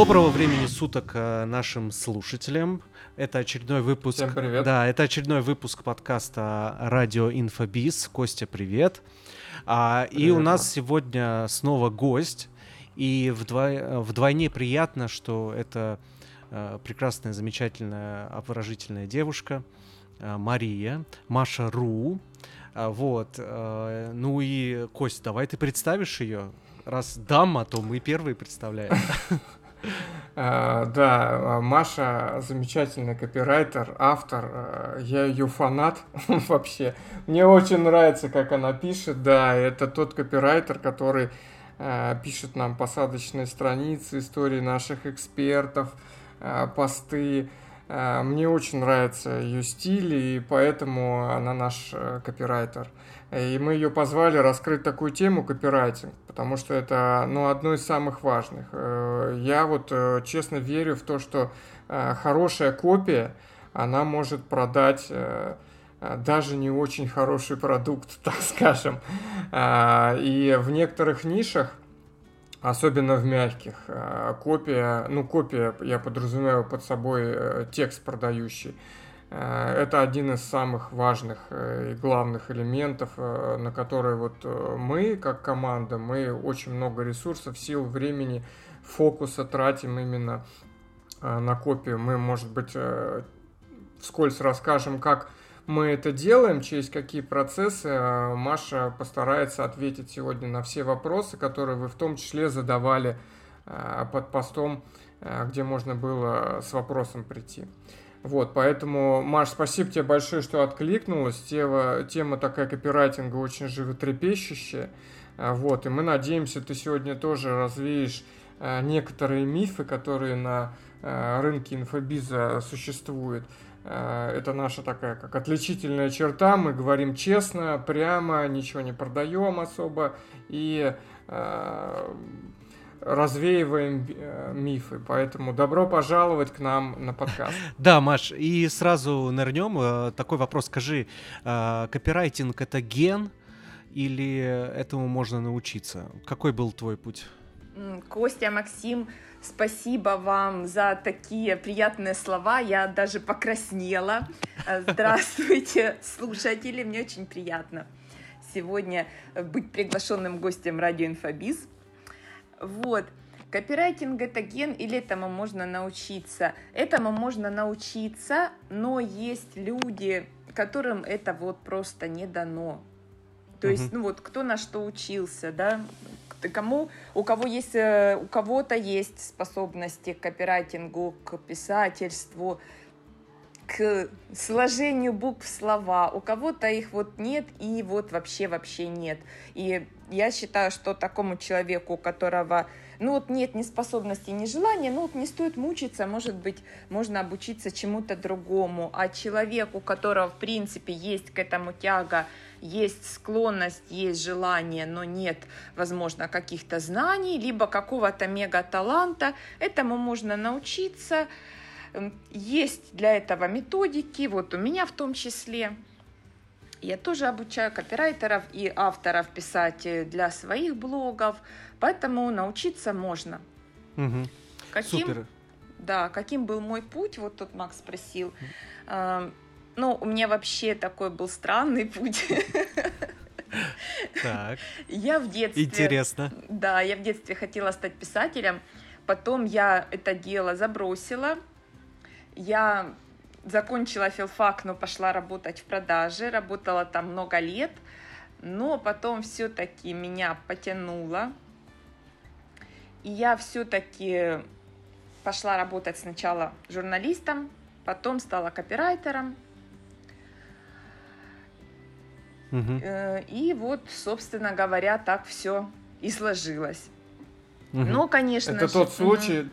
Доброго времени суток э, нашим слушателям. Это очередной выпуск. Всем привет. Да, это очередной выпуск подкаста Радио Инфобиз. Костя, привет. А, и у нас сегодня снова гость. И вдвой- вдвойне приятно, что это э, прекрасная, замечательная, обворожительная девушка э, Мария, Маша Ру. А, Вот. э, Ну и, Кость, давай ты представишь ее. Раз дама, то мы первые представляем. А, Да, а, Маша замечательный копирайтер, автор. а, Я ее фанат вообще. Мне очень нравится, как она пишет. Да, это тот копирайтер, который а, пишет нам посадочные страницы, истории наших экспертов, посты. Мне очень нравится ее стиль, и поэтому она наш э, копирайтер. И мы ее позвали раскрыть такую тему копирайтинг, потому что это ну, одно из самых важных. Э, Я вот э, честно верю в то, что э, хорошая копия, она может продать даже не очень хороший продукт, так скажем. И в некоторых нишах, особенно в мягких, копия, ну копия, я подразумеваю под собой текст продающий, это один из самых важных э, и главных элементов, э, на которые вот э, мы, как команда, мы очень много ресурсов, сил, времени, фокуса тратим именно э, на копию. Мы, может быть, э, вскользь расскажем, как мы это делаем, через какие процессы. Э, Маша постарается ответить сегодня на все вопросы, которые вы в том числе задавали э, под постом, э, где можно было с вопросом прийти. Вот, поэтому, Маш, спасибо тебе большое, что откликнулась. Тема, тема такая копирайтинга очень животрепещущая. А, Вот, и мы надеемся, ты сегодня тоже развеешь а, некоторые мифы, которые на а, рынке инфобиза существуют. Это наша такая как отличительная черта. Мы говорим честно, прямо, ничего не продаем особо и развеиваем э, мифы. Поэтому добро пожаловать к нам на подкаст. Да, Маш, и сразу нырнем. Э, Такой вопрос, скажи, э, копирайтинг это ген или этому можно научиться? Какой был твой путь? Костя, Максим, спасибо вам за такие приятные слова. Я даже покраснела. Здравствуйте, слушатели. Мне очень приятно сегодня быть приглашенным гостем радио Инфобиз. Вот. Копирайтинг это ген или этому можно научиться? Этому можно научиться, но есть люди, которым это вот просто не дано. То есть, Мгм. ну вот, кто на что учился, да, кому, у кого есть, э, у кого-то есть способности к копирайтингу, к писательству, к сложению букв в слова, у кого-то их вот нет и вот вообще вообще нет. И я считаю, что такому человеку, у которого ну вот нет ни способности, ни желания, ну вот не стоит мучиться, может быть, можно обучиться чему-то другому. А человеку, у которого в принципе есть к этому тяга, есть склонность, есть желание, но нет, возможно, каких-то знаний, либо какого-то мега-таланта, этому можно научиться. Есть для этого методики, вот у меня в том числе. Я тоже обучаю копирайтеров и авторов писать э, для своих блогов, поэтому научиться можно. Мгм. Каким, Супер. Да, каким был мой путь, вот тут Макс спросил. Эм, Ну, у меня вообще такой был странный путь. Так, Я в детстве... интересно. Да, я в детстве хотела стать писателем, потом я это дело забросила. Я закончила филфак, но пошла работать в продаже, работала там много лет, но потом все-таки меня потянуло. И я все-таки пошла работать сначала журналистом, потом стала копирайтером. Э, И вот, собственно говоря, так все и сложилось. Мгм. Но, конечно Это же, тот случай,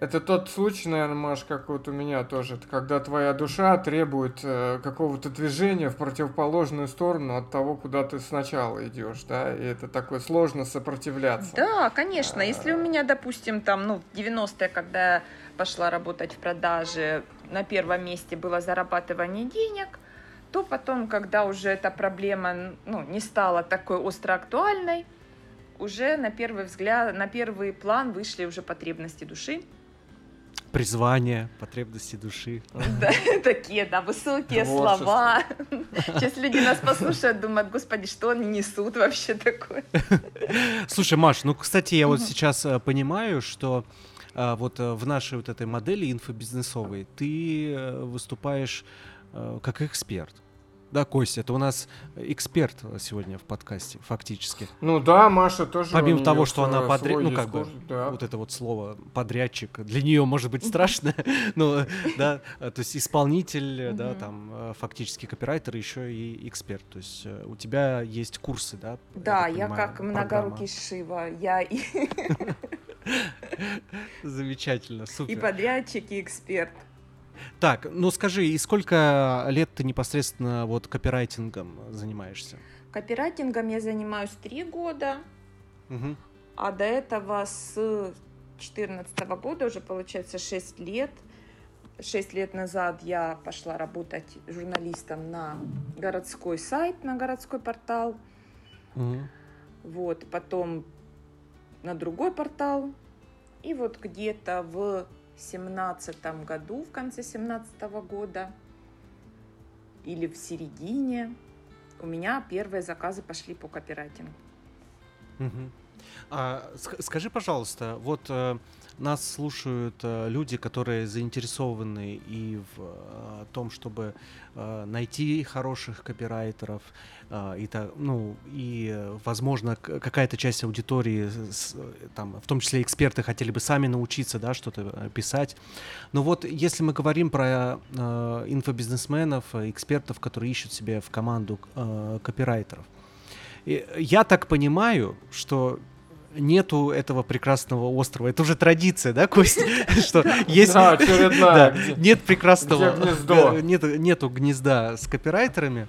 это тот случай, наверное, Маш, как вот у меня тоже, когда твоя душа требует э, какого-то движения в противоположную сторону от того, куда ты сначала идешь, да, и это такое сложно сопротивляться. Да, конечно. Если у А. меня, допустим, там, ну, в 90-е, когда я пошла работать в продаже, на первом месте было зарабатывание денег, то потом, когда уже эта проблема ну, не стала такой остро актуальной, уже на первый взгляд, на первый план вышли уже потребности души. Призвание, потребности души. Да, такие, да, высокие слова. Сейчас люди нас послушают, думают, господи, что они несут вообще такое. Слушай, Маш, ну, кстати, я вот сейчас э, понимаю, что э, вот э, в нашей вот этой модели инфобизнесовой ты выступаешь как эксперт. Да, Костя, это у нас эксперт сегодня в подкасте, фактически. Ну да, Маша тоже. Помимо того, что она подряд, ну как бы, да. вот это вот слово подрядчик, для нее может быть страшно, но да, то есть исполнитель, да, там э, фактически копирайтер, еще и эксперт. То есть э, у тебя есть курсы, да? Да, я как многорукий Шива, я и Замечательно, супер. И подрядчик, и эксперт. Так, ну скажи, и сколько лет ты непосредственно вот копирайтингом занимаешься? Копирайтингом я занимаюсь три года, угу. а до этого с 2014 года уже получается 6 лет. Шесть лет назад я пошла работать журналистом на городской сайт, на городской портал. Угу. Вот, потом на другой портал. И вот где-то в семнадцатом году, в конце семнадцатого года или в середине у меня первые заказы пошли по копирайтингу. Угу. А, скажи, пожалуйста, вот э, нас слушают э, люди, которые заинтересованы и в э, том, чтобы э, найти хороших копирайтеров, и, ну, и, возможно, какая-то часть аудитории, там, в том числе эксперты, хотели бы сами научиться да, что-то писать. Но вот если мы говорим про инфобизнесменов, экспертов, которые ищут себе в команду копирайтеров, я так понимаю, что нету этого прекрасного острова. Это уже традиция, да, Кость? Что есть... Нет прекрасного... Нету гнезда с копирайтерами.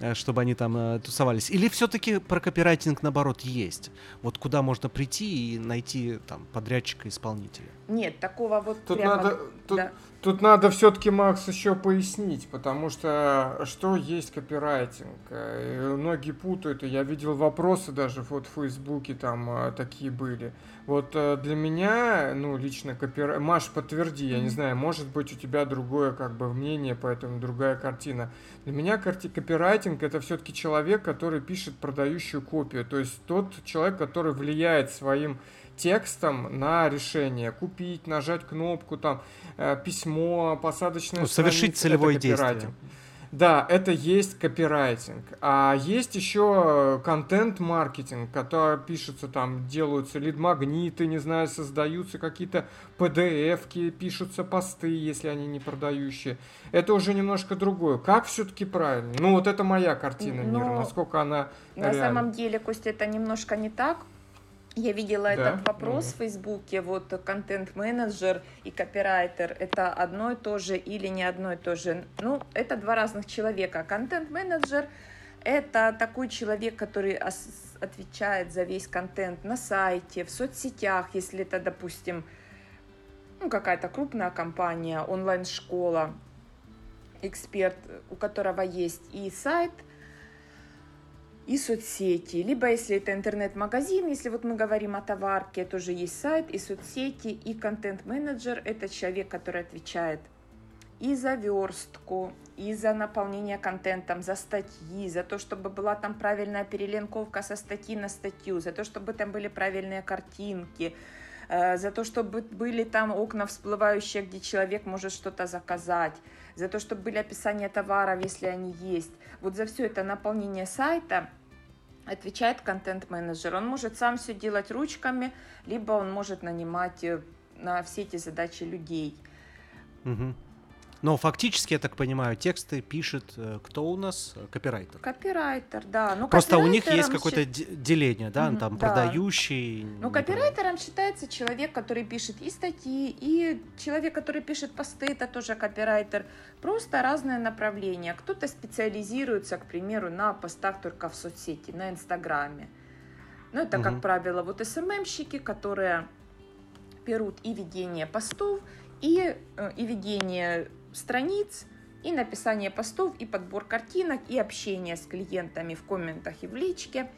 Э, чтобы они там э, тусовались? Или все-таки про копирайтинг, наоборот, есть? Вот куда можно прийти и найти там подрядчика, исполнителя? Нет, такого вот тут прямо... Надо, тут, да. тут надо все-таки, Макс, еще пояснить, потому что что есть копирайтинг? Э, многие путают, и я видел вопросы даже вот в Фейсбуке там э, такие были. Вот э, для меня, ну, лично копирайт... Маш, подтверди, я не знаю, может быть, у тебя другое как бы мнение, поэтому другая картина. Для меня карти... копирайтинг это все-таки человек, который пишет продающую копию, то есть тот человек, который влияет своим текстом на решение. Купить, нажать кнопку, там, э, письмо, посадочное ну, Совершить целевое действие. Да, это есть копирайтинг. А есть еще контент-маркетинг, который пишется там, делаются лид-магниты, не знаю, создаются какие-то PDF-ки, пишутся посты, если они не продающие. Это уже немножко другое. Как все-таки правильно? Ну, вот это моя картина мира, Но насколько она На реальна. самом деле, Костя, это немножко не так, я видела да? этот вопрос mm. в Фейсбуке, вот контент-менеджер и копирайтер, это одно и то же или не одно и то же? Ну, это два разных человека. Контент-менеджер – это такой человек, который отвечает за весь контент на сайте, в соцсетях, если это, допустим, ну, какая-то крупная компания, онлайн-школа, эксперт, у которого есть и сайт – и соцсети, либо если это интернет-магазин, если вот мы говорим о товарке, тоже есть сайт, и соцсети, и контент-менеджер – это человек, который отвечает и за верстку, и за наполнение контентом, за статьи, за то, чтобы была там правильная перелинковка со статьи на статью, за то, чтобы там были правильные картинки, э, за то, чтобы были там окна всплывающие, где человек может что-то заказать, за то, чтобы были описания товаров, если они есть. Вот за все это наполнение сайта отвечает контент-менеджер. Он может сам все делать ручками, либо он может нанимать э, на все эти задачи людей. Угу. Но фактически, я так понимаю, тексты пишет э, кто у нас? Копирайтер. Копирайтер, да. Ну, Просто у них есть какое-то деление, да, mm-hmm, там да. продающий. Ну, копирайтером считается человек, который пишет и статьи, и человек, который пишет посты, это тоже копирайтер. Просто разные направления. Кто-то специализируется, к примеру, на постах только в соцсети, на Инстаграме. Ну, это, mm-hmm. как правило, вот СММщики, которые берут и ведение постов, и, э, и ведение страниц, и написание постов, и подбор картинок, и общение с клиентами в комментах и в личке.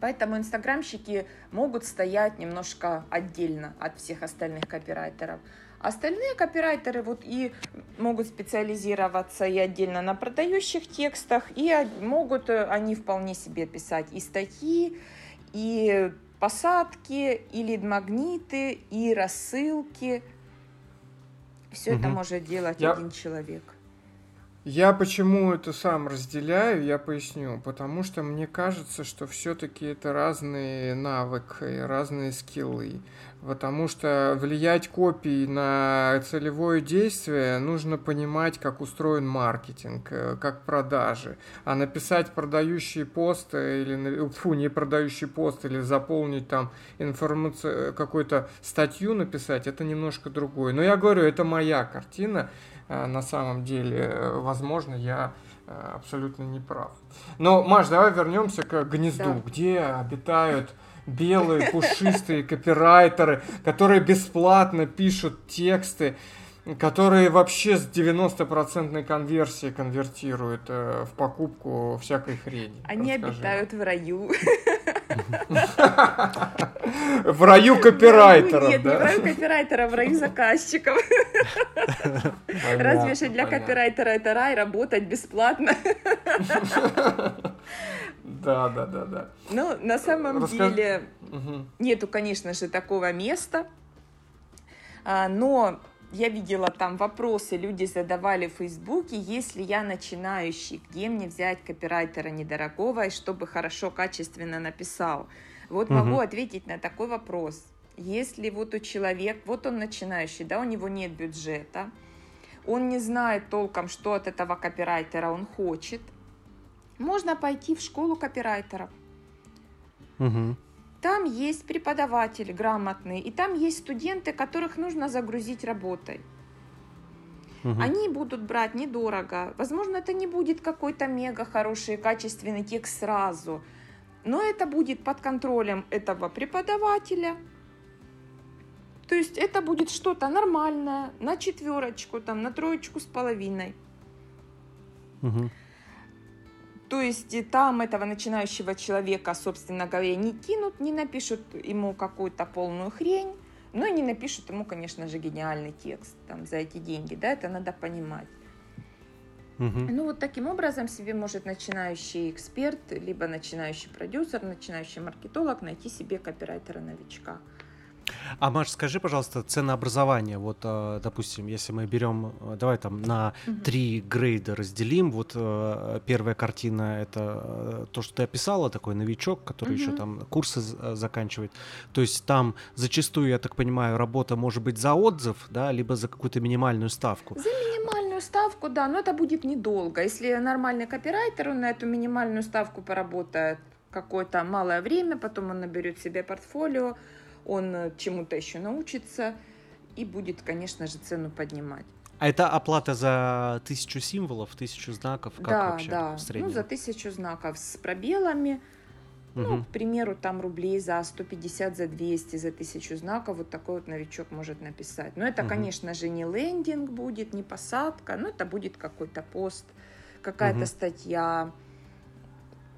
Поэтому инстаграмщики могут стоять немножко отдельно от всех остальных копирайтеров. Остальные копирайтеры вот и могут специализироваться и отдельно на продающих текстах, и могут э, они вполне себе писать и статьи, и посадки, и лид-магниты, и рассылки. Все угу. это может делать Я... один человек. Я почему это сам разделяю, я поясню. Потому что мне кажется, что все-таки это разные навыки, разные скиллы. Потому что влиять копией на целевое действие нужно понимать, как устроен маркетинг, э, как продажи. А написать продающий пост или фу, не продающий пост или заполнить там информацию, какую-то статью написать, это немножко другое. Но я говорю, это моя картина. Э, на самом деле, э, возможно, я э, абсолютно не прав. Но, Маш, давай вернемся к гнезду, да. где обитают белые пушистые копирайтеры, которые бесплатно пишут тексты, которые вообще с 90% конверсии конвертируют э, в покупку всякой хрени. Они Расскажи. обитают в раю. В раю копирайтеров, Нет, не в раю копирайтера, в раю заказчиков. Разве что для копирайтера это рай, работать бесплатно. Да, да, да, да. Ну, на самом деле, нету, конечно же, такого места, а, но я видела там вопросы, люди задавали в Фейсбуке, если я начинающий, где мне взять копирайтера недорогого, и чтобы хорошо, качественно написал. Вот угу. могу ответить на такой вопрос. Если вот у человека, вот он начинающий, да, у него нет бюджета, он не знает толком, что от этого копирайтера он хочет, можно пойти в школу копирайтеров. Угу. Там есть преподаватели грамотные, и там есть студенты, которых нужно загрузить работой. Угу. Они будут брать недорого. Возможно, это не будет какой-то мега хороший, качественный текст сразу, но это будет под контролем этого преподавателя. То есть это будет что-то нормальное, на четверочку, там, на троечку с половиной. Угу. То есть и там этого начинающего человека, собственно говоря, не кинут, не напишут ему какую-то полную хрень, но и не напишут ему, конечно же, гениальный текст там, за эти деньги, да, это надо понимать. Угу. Ну вот таким образом себе может начинающий эксперт, либо начинающий продюсер, начинающий маркетолог найти себе копирайтера-новичка. А Маш, скажи, пожалуйста, ценообразование. Вот, э, допустим, если мы берем, э, давай там на три грейда разделим. Вот э, первая картина это то, что ты описала, такой новичок, который еще там курсы заканчивает. То есть там зачастую, я так понимаю, работа может быть за отзыв, да, либо за какую-то минимальную ставку. За минимальную ставку, да, но это будет недолго. Если нормальный копирайтер, он на эту минимальную ставку поработает какое-то малое время, потом он наберет себе портфолио, он э, чему-то еще научится и будет, конечно же, цену поднимать. А это оплата за тысячу символов, тысячу знаков? Как да, вообще да. В среднем? Ну, за тысячу знаков с пробелами. Угу. Ну, к примеру, там рублей за 150, за 200, за тысячу знаков вот такой вот новичок может написать. Но это, угу. конечно же, не лендинг будет, не посадка, но это будет какой-то пост, какая-то угу. статья,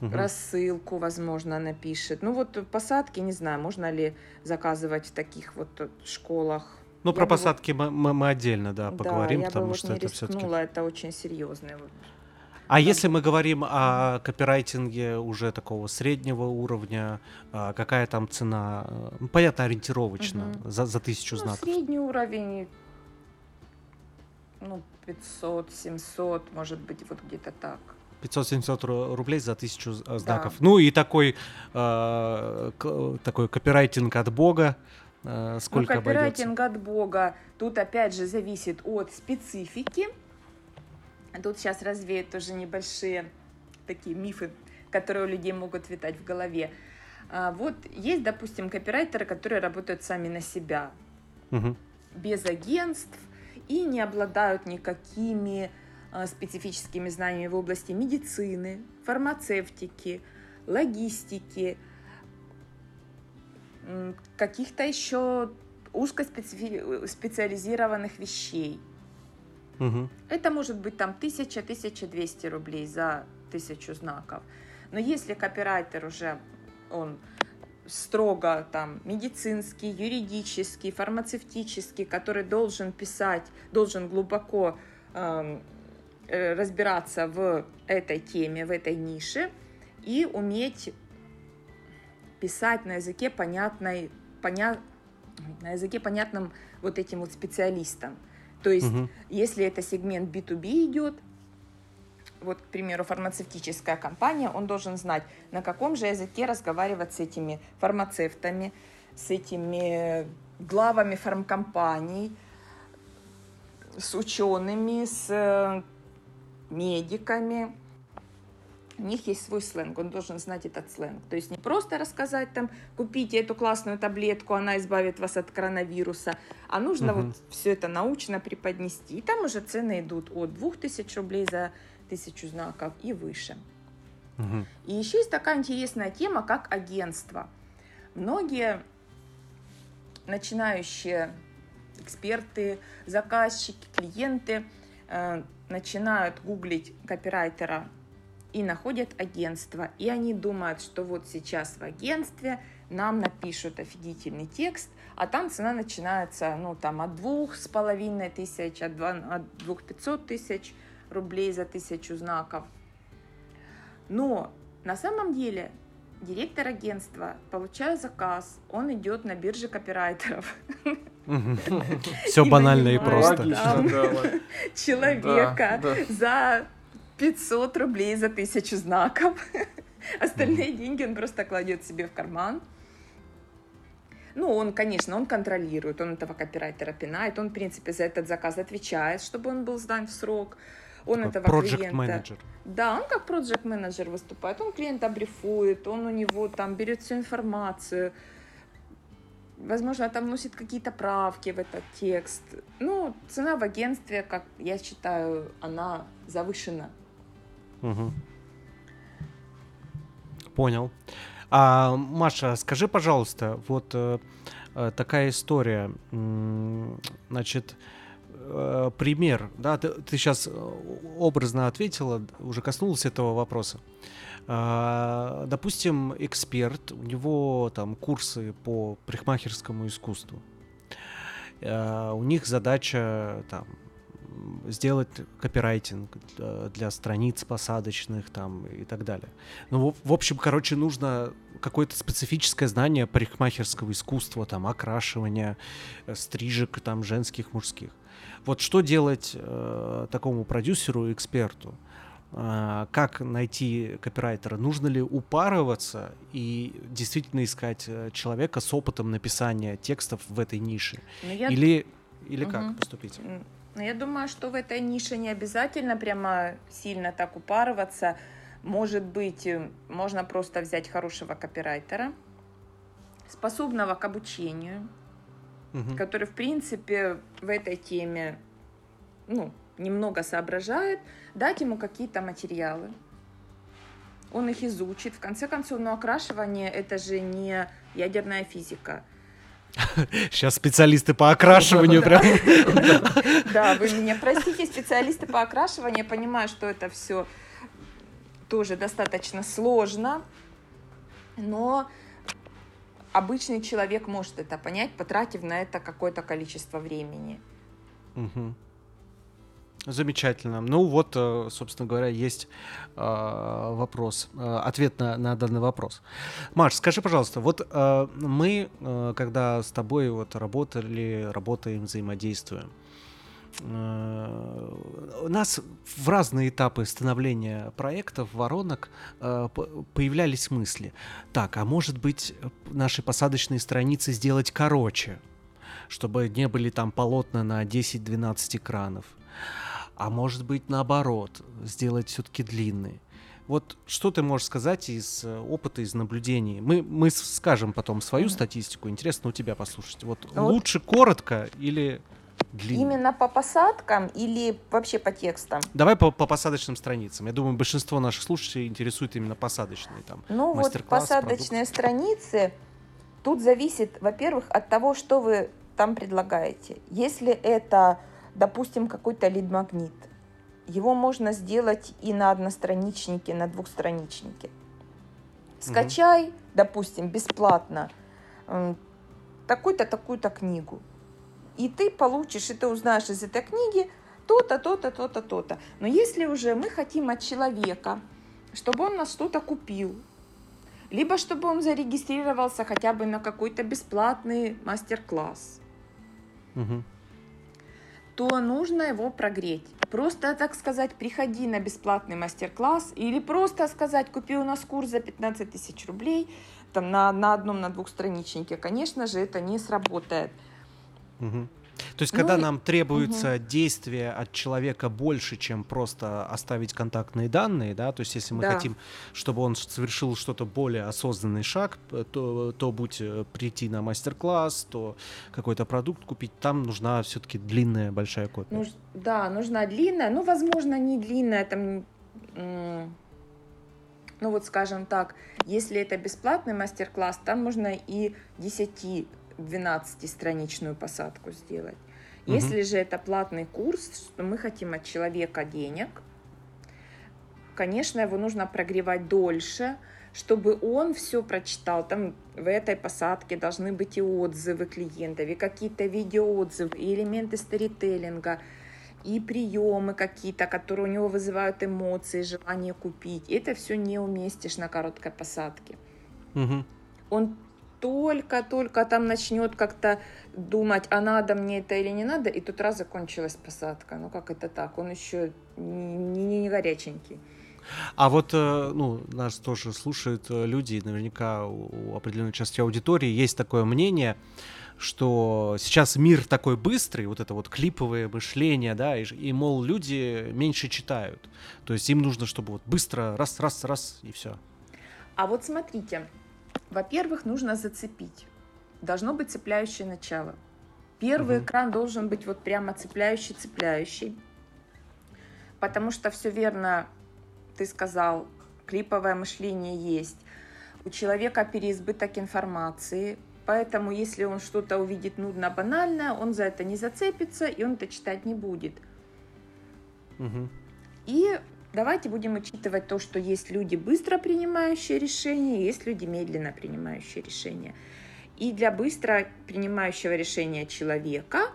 угу. рассылку, возможно, напишет. Ну вот посадки, не знаю, можно ли заказывать в таких вот школах. Ну, я про посадки вот... мы, мы отдельно, да, поговорим, да, потому вот что это все-таки... это очень серьезный вот а если мы говорим о копирайтинге уже такого среднего уровня, а, какая там цена? Ну, понятно, ориентировочно, угу. за, за тысячу ну, знаков. Средний уровень, ну, 500-700, может быть, вот где-то так. 500-700 рублей за тысячу э, знаков. Да. Ну и такой, э, такой копирайтинг от Бога. Э, сколько ну, копирайтинг обойдется? от Бога тут опять же зависит от специфики. Тут сейчас развеют тоже небольшие такие мифы, которые у людей могут витать в голове. А, вот есть, допустим, копирайтеры, которые работают сами на себя, угу. без агентств и не обладают никакими специфическими знаниями в области медицины, фармацевтики, логистики, каких-то еще узкоспециализированных вещей. Угу. Это может быть там 1000-1200 рублей за тысячу знаков. Но если копирайтер уже он строго там медицинский, юридический, фармацевтический, который должен писать, должен глубоко эм, э, разбираться в этой теме, в этой нише и уметь писать на языке понятной, поня... на языке понятном вот этим вот специалистам. То есть, угу. если это сегмент B2B идет, вот, к примеру, фармацевтическая компания, он должен знать, на каком же языке разговаривать с этими фармацевтами, с этими главами фармкомпаний, с учеными, с э, медиками. У них есть свой сленг, он должен знать этот сленг. То есть не просто рассказать там, купите эту классную таблетку, она избавит вас от коронавируса, а нужно угу. вот все это научно преподнести. И там уже цены идут от 2000 рублей за тысячу знаков и выше. Угу. И еще есть такая интересная тема, как агентство. Многие начинающие эксперты, заказчики, клиенты начинают гуглить копирайтера и находят агентство. И они думают, что вот сейчас в агентстве нам напишут офигительный текст, а там цена начинается ну, там, от двух с половиной тысяч, от, два, от двух пятьсот тысяч – рублей за тысячу знаков. Но на самом деле директор агентства, получая заказ, он идет на бирже копирайтеров. Все банально и просто. Человека за 500 рублей за тысячу знаков. Остальные деньги он просто кладет себе в карман. Ну, он, конечно, он контролирует, он этого копирайтера пинает, он, в принципе, за этот заказ отвечает, чтобы он был сдан в срок он этого project клиента... Manager. Да, он как project менеджер выступает, он клиента брифует, он у него там берет всю информацию, возможно, там вносит какие-то правки в этот текст. Ну, цена в агентстве, как я считаю, она завышена. Угу. Понял. А, Маша, скажи, пожалуйста, вот э, э такая история. Значит, э, пример, да, ты, ты сейчас э, образно ответила, уже коснулась этого вопроса. Э, допустим, эксперт, у него там курсы по парикмахерскому искусству. Э, у них задача там сделать копирайтинг э, для страниц посадочных там и так далее. Ну, в, в общем, короче, нужно какое-то специфическое знание парикмахерского искусства, там, окрашивания, э, стрижек, там, женских, мужских. Вот что делать э, такому продюсеру, эксперту? Э, как найти копирайтера? Нужно ли упарываться и действительно искать э, человека с опытом написания текстов в этой нише? Ну, я... Или, или угу. как поступить? Ну, я думаю, что в этой нише не обязательно прямо сильно так упарываться. Может быть, э, можно просто взять хорошего копирайтера, способного к обучению, угу. который, в принципе, в этой теме ну, немного соображает, дать ему какие-то материалы. Он их изучит. В конце концов, ну, окрашивание — это же не ядерная физика. Сейчас специалисты по окрашиванию прям. Да, вы меня простите, специалисты по окрашиванию. Я понимаю, что это все тоже достаточно сложно, но обычный человек может это понять, потратив на это какое-то количество времени. Угу. Замечательно. Ну вот, э, собственно говоря, есть э, вопрос, э, ответ на, на данный вопрос. Маш, скажи, пожалуйста, вот мы, когда с тобой вот работали, работаем, взаимодействуем, у нас в разные этапы становления проектов, воронок появлялись мысли. Так, а может быть наши посадочные страницы сделать короче, чтобы не были там полотна на 10-12 экранов? А может быть наоборот, сделать все-таки длинный. Вот что ты можешь сказать из э, опыта, из наблюдений? Мы, мы скажем потом свою статистику. Интересно у тебя послушать. Вот, вот лучше коротко или длинно? Именно по посадкам или вообще по текстам? Давай по, по посадочным страницам. Я думаю, большинство наших слушателей интересует именно посадочные там. Ну вот посадочные продукты. страницы. Тут зависит, во-первых, от того, что вы там предлагаете. Если это допустим, какой-то лид-магнит. Его можно сделать и на одностраничнике, на двухстраничнике. Скачай, угу. допустим, бесплатно такую-то, такую-то книгу. И ты получишь, и ты узнаешь из этой книги то-то, то-то, то-то, то-то. Но если уже мы хотим от человека, чтобы он нас что-то купил, либо чтобы он зарегистрировался хотя бы на какой-то бесплатный мастер-класс, угу. То нужно его прогреть. Просто, так сказать, приходи на бесплатный мастер-класс или просто сказать, купи у нас курс за 15 тысяч рублей, там на, на одном, на двух страничнике, конечно же, это не сработает. Угу. То есть, когда ну, нам требуется угу. действие от человека больше, чем просто оставить контактные данные, да, то есть, если мы да. хотим, чтобы он совершил что-то более осознанный шаг, то, то будь э, прийти на мастер-класс, то какой-то продукт купить, там нужна все-таки длинная большая копия. Нуж, да, нужна длинная, ну, возможно, не длинная, там, ну, вот, скажем так, если это бесплатный мастер-класс, там можно и 10 12-страничную посадку сделать. Угу. Если же это платный курс, что мы хотим от человека денег, конечно, его нужно прогревать дольше, чтобы он все прочитал. Там в этой посадке должны быть и отзывы клиентов, и какие-то видеоотзывы, и элементы сторителлинга, и приемы какие-то, которые у него вызывают эмоции, желание купить. Это все не уместишь на короткой посадке. Угу. Он только-только там начнет как-то думать, а надо мне это или не надо, и тут раз закончилась посадка. Ну как это так? Он еще не, не, не горяченький. А вот, э, ну, нас тоже слушают э, люди, наверняка у определенной части аудитории есть такое мнение, что сейчас мир такой быстрый, вот это вот клиповое мышление, да, и, и мол, люди меньше читают. То есть им нужно, чтобы вот быстро раз, раз, раз, и все. А вот смотрите, во-первых, нужно зацепить. Должно быть цепляющее начало. Первый угу. экран должен быть вот прямо цепляющий, цепляющий. Потому что все верно ты сказал, клиповое мышление есть. У человека переизбыток информации, поэтому если он что-то увидит нудно, банальное, он за это не зацепится, и он это читать не будет. Угу. И Давайте будем учитывать то, что есть люди, быстро принимающие решения, есть люди, медленно принимающие решения. И для быстро принимающего решения человека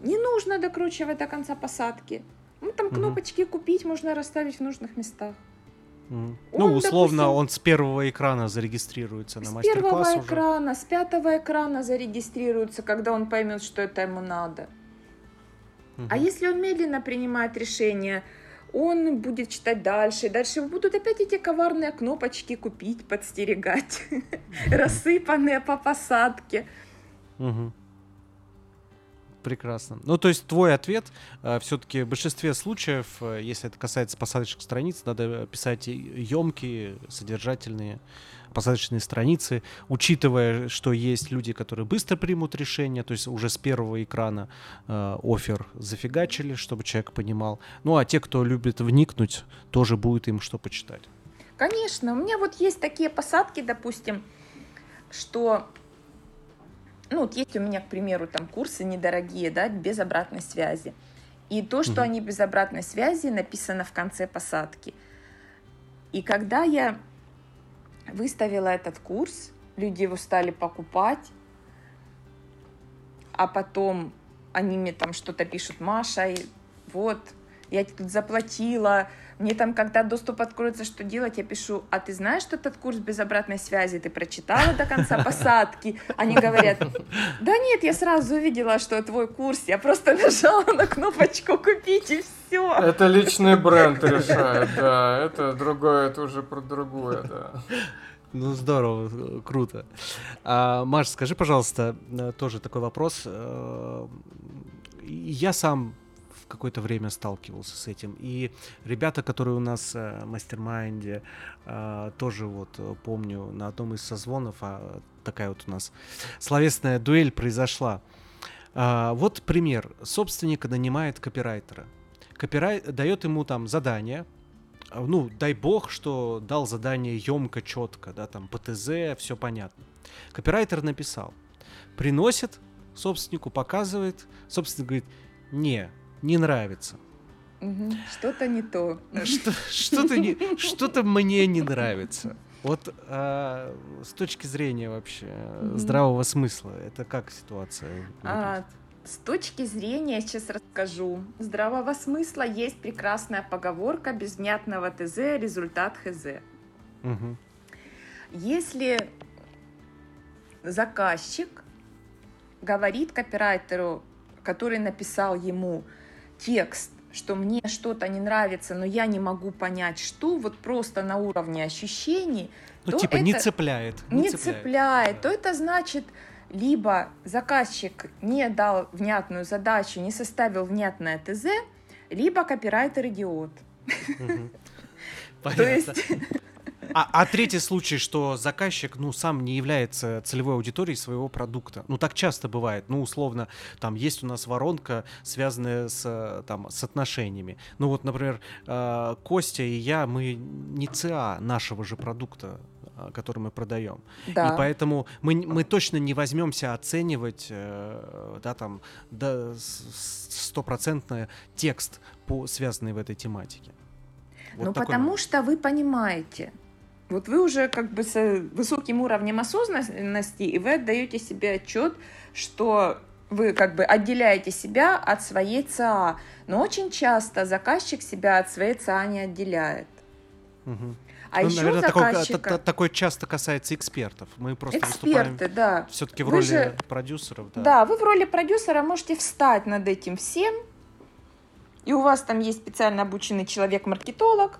не нужно докручивать до конца посадки. Ну, там кнопочки угу. купить можно расставить в нужных местах. Mm. Он, ну, условно, допустим, он с первого экрана зарегистрируется на мастер-класс. С первого уже. экрана, с пятого экрана зарегистрируется, когда он поймет, что это ему надо. Mm-hmm. А если он медленно принимает решение, он будет читать дальше, дальше будут опять эти коварные кнопочки купить, подстерегать, рассыпанные по посадке. Прекрасно. Ну, то есть твой ответ, э, все-таки в большинстве случаев, э, если это касается посадочных страниц, надо писать емкие, содержательные посадочные страницы, учитывая, что есть люди, которые быстро примут решение, то есть уже с первого экрана э, офер зафигачили, чтобы человек понимал. Ну а те, кто любит вникнуть, тоже будет им что почитать. Конечно, у меня вот есть такие посадки, допустим, что ну, вот есть у меня, к примеру, там курсы недорогие, да, без обратной связи. И то, что угу. они без обратной связи, написано в конце посадки. И когда я выставила этот курс, люди его стали покупать, а потом они мне там что-то пишут, Маша, вот, я тут заплатила, мне там, когда доступ откроется, что делать, я пишу, а ты знаешь, что этот курс без обратной связи, ты прочитала до конца посадки? Они говорят, да нет, я сразу увидела, что твой курс, я просто нажала на кнопочку купить и все. Это личный бренд решает, да, это другое, это уже про другое, да. Ну, здорово, круто. А, Маш, скажи, пожалуйста, э, тоже такой вопрос. Э, я сам какое-то время сталкивался с этим. И ребята, которые у нас э, в мастер-майнде, тоже вот помню на одном из созвонов, а такая вот у нас словесная дуэль произошла. Вот пример. Собственник нанимает копирайтера. Копирай... дает ему там задание, ну, дай бог, что дал задание емко, четко, да, там, ПТЗ, все понятно. Копирайтер написал, приносит собственнику, показывает, собственник говорит, не, не нравится. Что-то не то. Что, что-то, не, что-то мне не нравится. Вот а, с точки зрения вообще mm-hmm. здравого смысла, это как ситуация? А, с точки зрения, сейчас расскажу, здравого смысла есть прекрасная поговорка без внятного ТЗ результат ХЗ. Угу. Если заказчик говорит копирайтеру, который написал ему текст, что мне что-то не нравится, но я не могу понять, что, вот просто на уровне ощущений. Ну, типа, не цепляет. Не, не цепляет, цепляет то это значит, либо заказчик не дал внятную задачу, не составил внятное ТЗ, либо копирайтер идиот. То есть а, а третий случай, что заказчик, ну, сам не является целевой аудиторией своего продукта. Ну, так часто бывает. Ну, условно, там есть у нас воронка, связанная с, там, с отношениями. Ну, вот, например, э, Костя и я, мы не ЦА нашего же продукта э, который мы продаем. Да. И поэтому мы, мы точно не возьмемся оценивать э, да, там, да, стопроцентно текст, по, связанный в этой тематике. Вот ну, потому момент. что вы понимаете, вот вы уже как бы с высоким уровнем осознанности, и вы отдаете себе отчет, что вы как бы отделяете себя от своей ЦА. Но очень часто заказчик себя от своей ЦА не отделяет. Угу. А ну, еще наверное, заказчика... такой, такой часто касается экспертов. Мы просто Эксперты, выступаем да. все-таки в вы роли же... продюсеров. Да. да, вы в роли продюсера можете встать над этим всем, и у вас там есть специально обученный человек-маркетолог,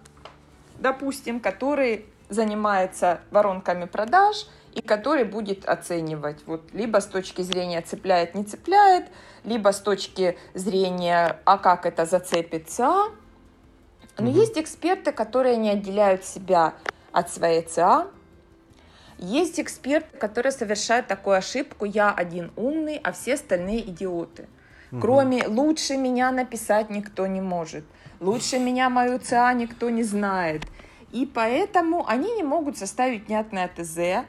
допустим, который занимается воронками продаж и который будет оценивать вот либо с точки зрения цепляет, не цепляет, либо с точки зрения, а как это зацепится. Но угу. есть эксперты, которые не отделяют себя от своей ЦА. Есть эксперты, которые совершают такую ошибку, я один умный, а все остальные идиоты. Угу. Кроме «лучше меня написать никто не может», «лучше меня мою ЦА никто не знает», и поэтому они не могут составить внятное ТЗ.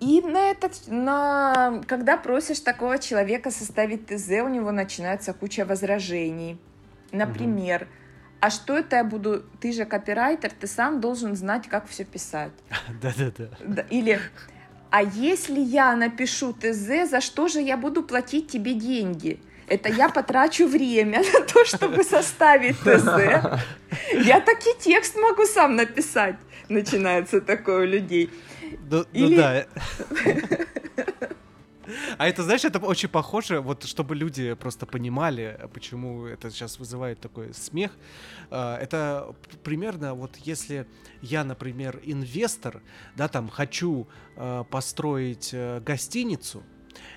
И на этот, на, когда просишь такого человека составить ТЗ, у него начинается куча возражений. Например, угу. а что это я буду, ты же копирайтер, ты сам должен знать, как все писать. Да-да-да. Или, а если я напишу ТЗ, за что же я буду платить тебе деньги? Это я потрачу время на то, чтобы составить ТЗ. Я таки текст могу сам написать. Начинается такое у людей. Ну, ну Или... ну да. А это, знаешь, это очень похоже, вот чтобы люди просто понимали, почему это сейчас вызывает такой смех. А, это примерно вот если я, например, инвестор, да, там хочу а, построить э, гостиницу,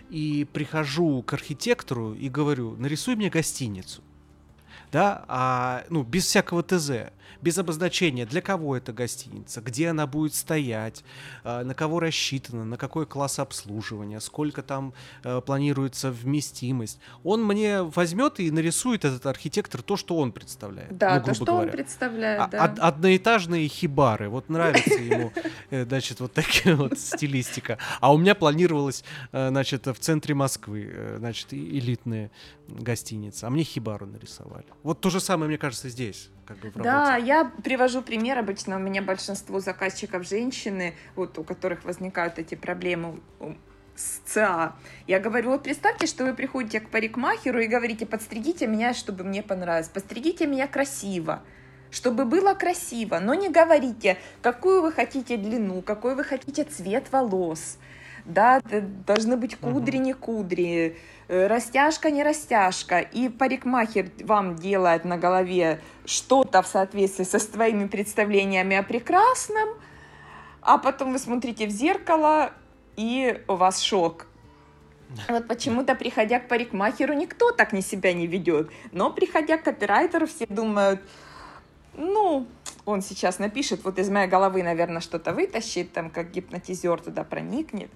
и прихожу к архитектору и говорю, нарисуй мне гостиницу. Да, а, ну, без всякого ТЗ без обозначения, для кого эта гостиница, где она будет стоять, а, на кого рассчитана, на какой класс обслуживания, сколько там э, планируется вместимость. Он мне возьмет и нарисует этот архитектор то, что он представляет. Да, ну, то, что говоря. он представляет, а, да. Од- одноэтажные хибары. Вот нравится ему, э, значит, вот такая вот стилистика. А у меня планировалось, э, значит, в центре Москвы, значит, элитные гостиницы. А мне хибару нарисовали. Вот то же самое, мне кажется, здесь как бы. Да, я привожу пример. Обычно у меня большинство заказчиков женщины, вот у которых возникают эти проблемы с ЦА. Я говорю, вот представьте, что вы приходите к парикмахеру и говорите, подстригите меня, чтобы мне понравилось, подстригите меня красиво чтобы было красиво, но не говорите, какую вы хотите длину, какой вы хотите цвет волос, да, должны быть кудри, не кудри, э, растяжка, не растяжка, и парикмахер вам делает на голове что-то в соответствии со своими представлениями о прекрасном, а потом вы смотрите в зеркало, и у вас шок. Вот почему-то, приходя к парикмахеру, никто так не себя не ведет. Но приходя к копирайтеру, все думают, ну, он сейчас напишет, вот из моей головы, наверное, что-то вытащит, там, как гипнотизер туда проникнет.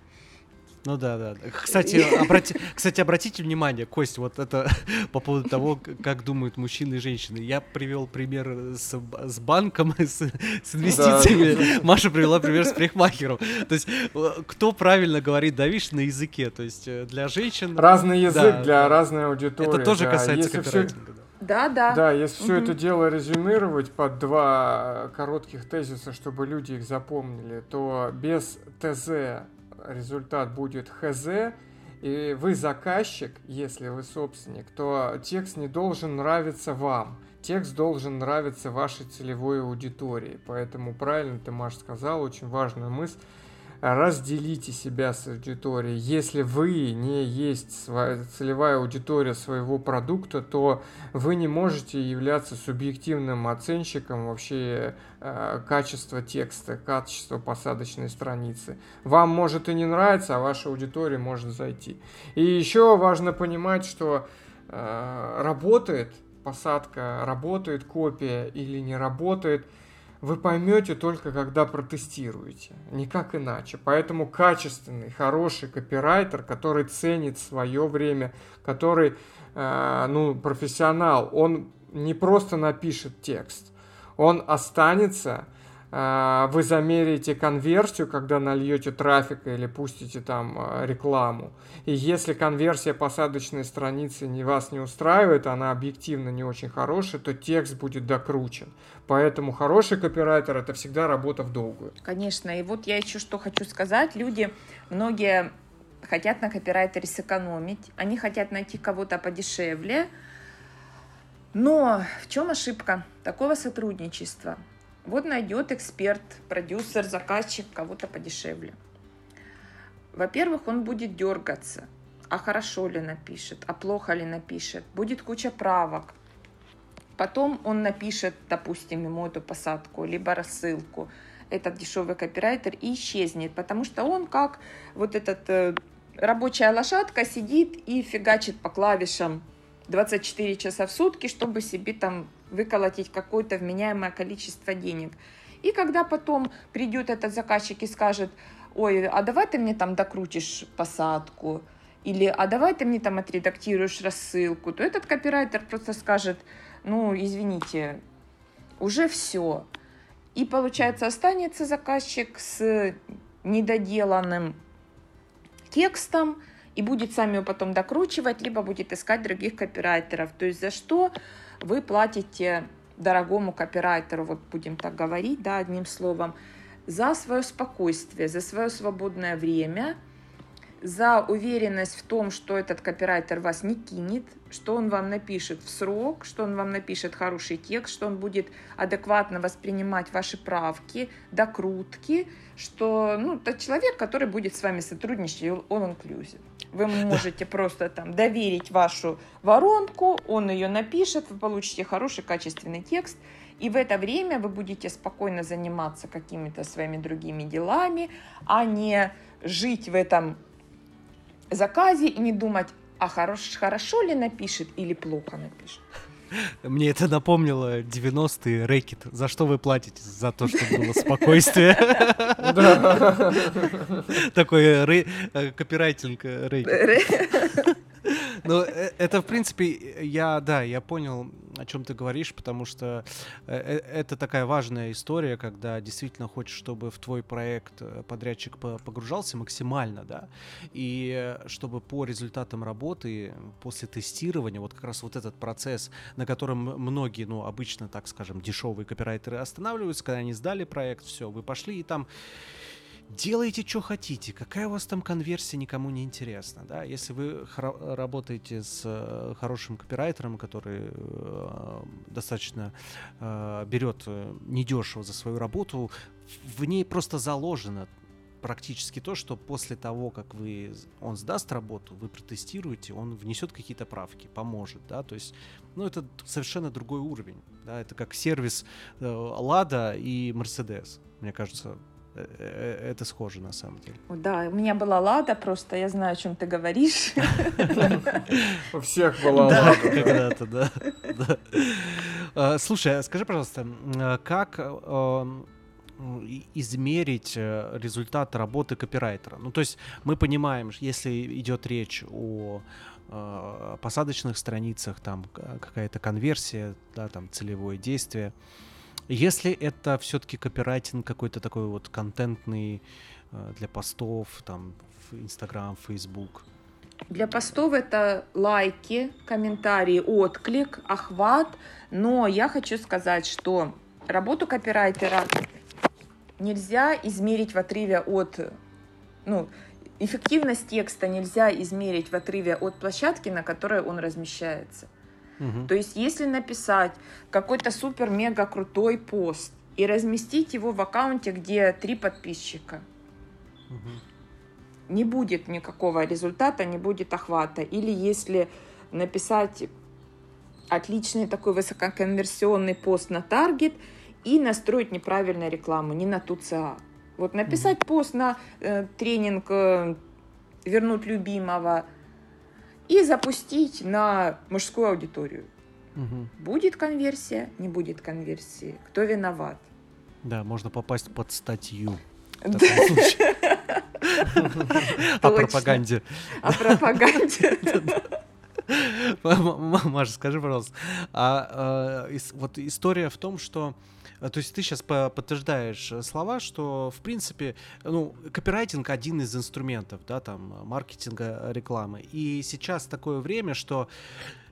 Ну да, да. Кстати, обрати, кстати, обратите внимание, Кость, вот это по поводу того, как думают мужчины и женщины. Я привел пример с, с банком, с, с инвестициями. Да. Маша привела пример с парикмахером. То есть, э, кто правильно говорит, да, видишь, на языке. То есть, э, для женщин... Разный язык да, для разной аудитории. Это тоже да. касается Если копирайтинга. Все... Да, да. Да, если все это дело резюмировать под два коротких тезиса, чтобы люди их запомнили, то без ТЗ результат будет ХЗ, и вы заказчик, если вы собственник, то текст не должен нравиться вам. Текст должен нравиться вашей целевой аудитории. Поэтому правильно ты, Маша, сказал, очень важная мысль разделите себя с аудиторией. Если вы не есть целевая аудитория своего продукта, то вы не можете являться субъективным оценщиком вообще э, качества текста, качества посадочной страницы. Вам может и не нравится, а ваша аудитория может зайти. И еще важно понимать, что э, работает посадка, работает копия или не работает – вы поймете только когда протестируете, никак иначе. Поэтому качественный, хороший копирайтер, который ценит свое время, который э, ну, профессионал, он не просто напишет текст, он останется вы замерите конверсию, когда нальете трафика или пустите там а, рекламу. И если конверсия посадочной страницы не вас не устраивает, она объективно не очень хорошая, то текст будет докручен. Поэтому хороший копирайтер это всегда работа в долгую. Конечно. И вот я еще что хочу сказать. Люди, многие хотят на копирайтере сэкономить, они хотят найти кого-то подешевле. Но в чем ошибка такого сотрудничества? Вот найдет эксперт, продюсер, заказчик кого-то подешевле. Во-первых, он будет дергаться, а хорошо ли напишет, а плохо ли напишет. Будет куча правок. Потом он напишет, допустим, ему эту посадку, либо рассылку, этот дешевый копирайтер, и исчезнет, потому что он как вот этот э, рабочая лошадка сидит и фигачит по клавишам 24 часа в сутки, чтобы себе там выколотить какое-то вменяемое количество денег. И когда потом придет этот заказчик и скажет, ой, а давай ты мне там докрутишь посадку, или а давай ты мне там отредактируешь рассылку, то этот копирайтер просто скажет, ну, извините, уже все. И получается, останется заказчик с недоделанным текстом, и будет сами его потом докручивать, либо будет искать других копирайтеров. То есть за что вы платите дорогому копирайтеру, вот будем так говорить, да, одним словом, за свое спокойствие, за свое свободное время, за уверенность в том, что этот копирайтер вас не кинет, что он вам напишет в срок, что он вам напишет хороший текст, что он будет адекватно воспринимать ваши правки, докрутки, что ну, это человек, который будет с вами сотрудничать, он инклюзив. Вы можете просто там доверить вашу воронку, он ее напишет, вы получите хороший качественный текст, и в это время вы будете спокойно заниматься какими-то своими другими делами, а не жить в этом заказе и не думать, а хорош, хорошо ли напишет или плохо напишет. Мне это напомнило 90-е рэкет. За что вы платите? За то, чтобы было спокойствие. Такой э, копирайтинг э, рэкет. Ну, это, в принципе, я, да, я понял, о чем ты говоришь, потому что э, э, это такая важная история, когда действительно хочешь, чтобы в твой проект подрядчик погружался максимально, да, и чтобы по результатам работы, после тестирования, вот как раз вот этот процесс, на котором многие, ну, обычно, так скажем, дешевые копирайтеры останавливаются, когда они сдали проект, все, вы пошли и там делайте, что хотите, какая у вас там конверсия, никому не интересно, да, если вы работаете с э, хорошим копирайтером, который э, достаточно э, берет э, недешево за свою работу, в ней просто заложено практически то, что после того, как вы, он сдаст работу, вы протестируете, он внесет какие-то правки, поможет, да, то есть, ну, это совершенно другой уровень, да, это как сервис э, Лада и Мерседес, мне кажется, это схоже на самом деле. Да, у меня была Лада, просто я знаю, о чем ты говоришь. У всех была Лада. Когда-то, да. А, слушай, а скажи, пожалуйста, а как измерить э, результат работы копирайтера. Ну, то есть мы понимаем, если идет речь о посадочных страницах, там какая-то конверсия, да, там целевое действие, если это все-таки копирайтинг какой-то такой вот контентный э, для постов, там, в Инстаграм, Фейсбук, Для постов это лайки, комментарии, отклик, охват. Но я хочу сказать, что работу копирайтера нельзя измерить в отрыве от... Ну, эффективность текста нельзя измерить в отрыве от площадки, на которой он размещается. Угу. То есть, если написать какой-то супер-мега крутой пост и разместить его в аккаунте, где три подписчика, угу. не будет никакого результата, не будет охвата. Или если написать отличный такой высококонверсионный пост на таргет и настроить неправильно рекламу, не на ту ЦА. Вот написать угу. пост на э, тренинг э, вернуть любимого и запустить на мужскую аудиторию. Угу. Будет конверсия, не будет конверсии. Кто виноват? Да, можно попасть под статью. О пропаганде. О пропаганде. Маша, скажи, пожалуйста, а, а вот история в том, что то есть ты сейчас подтверждаешь э, слова, что, в принципе, ну, копирайтинг один из инструментов, да, там, маркетинга, рекламы. И сейчас такое время, что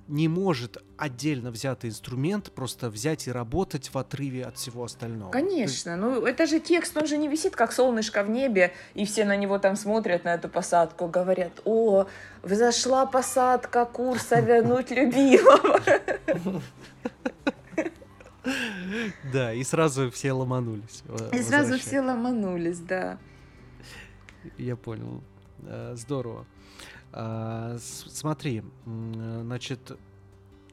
не может отдельно взятый инструмент просто взять и работать в отрыве от всего остального. Конечно, ну это же текст, он же не висит как солнышко в небе, и все на него там смотрят, на эту посадку, говорят, о, взошла посадка курса вернуть любимого. Да, и сразу все ломанулись. И сразу все ломанулись, да. Я понял. Э, здорово. А, смотри, значит,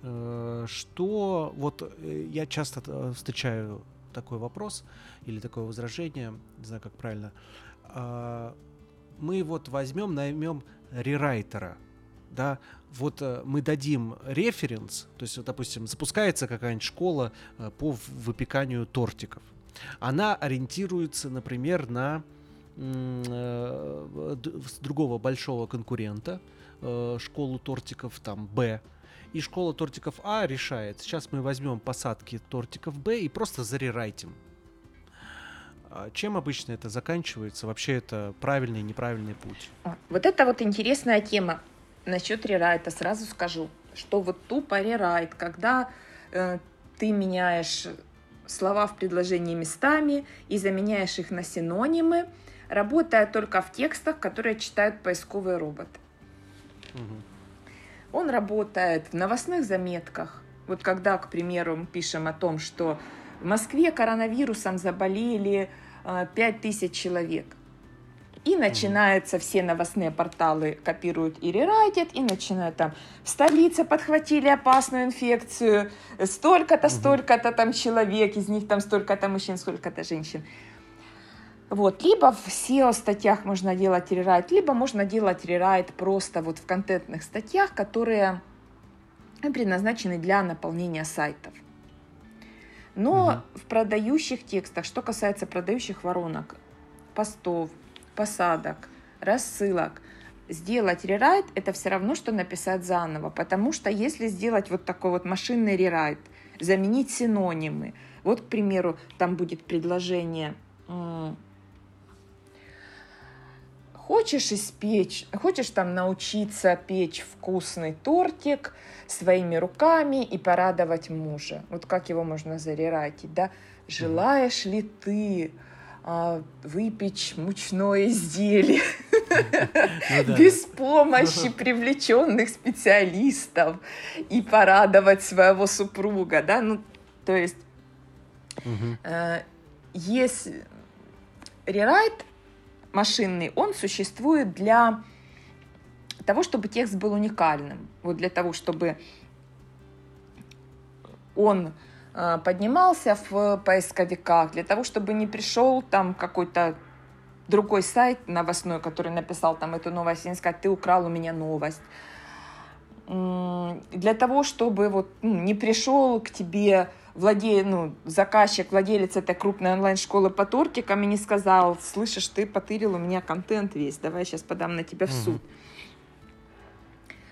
э, что вот э, я часто встречаю такой вопрос или такое возражение, не знаю, как правильно. Мы вот возьмем, наймем рерайтера, да, вот э, мы дадим референс, то есть, вот, допустим, запускается какая-нибудь школа э, по выпеканию тортиков. Она ориентируется, например, на э, другого большого конкурента, школу тортиков там Б, и школа тортиков А решает, сейчас мы возьмем посадки тортиков Б и просто зарерайтим. А чем обычно это заканчивается? Вообще это правильный и неправильный путь? Вот это вот интересная тема. Насчет рерайта сразу скажу, что вот тупо рерайт, когда э, ты меняешь слова в предложении местами и заменяешь их на синонимы, работает только в текстах, которые читают поисковые роботы. Угу. Он работает в новостных заметках. Вот когда, к примеру, мы пишем о том, что в Москве коронавирусом заболели э, 5000 человек. И начинаются все новостные порталы копируют и рерайтят, и начинают там в столице подхватили опасную инфекцию, столько-то, столько-то там человек, из них там столько-то мужчин, сколько-то женщин. Вот, либо в SEO статьях можно делать рерайт, либо можно делать рерайт просто вот в контентных статьях, которые предназначены для наполнения сайтов. Но угу. в продающих текстах, что касается продающих воронок, постов, посадок, рассылок. Сделать рерайт – это все равно, что написать заново, потому что если сделать вот такой вот машинный рерайт, заменить синонимы, вот, к примеру, там будет предложение Хочешь испечь, хочешь там научиться печь вкусный тортик своими руками и порадовать мужа. Вот как его можно зарерайтить, да? Желаешь ли ты а, выпечь мучное изделие ну без помощи привлеченных специалистов и порадовать своего супруга, да, ну, то есть э, есть рерайт машинный, он существует для того, чтобы текст был уникальным, вот для того, чтобы он поднимался в поисковиках, для того, чтобы не пришел там какой-то другой сайт новостной, который написал там эту новость, и не сказать, ты украл у меня новость. Для того, чтобы вот ну, не пришел к тебе владе... ну, заказчик, владелец этой крупной онлайн-школы по тортикам и не сказал, слышишь, ты потырил у меня контент весь, давай сейчас подам на тебя в суд.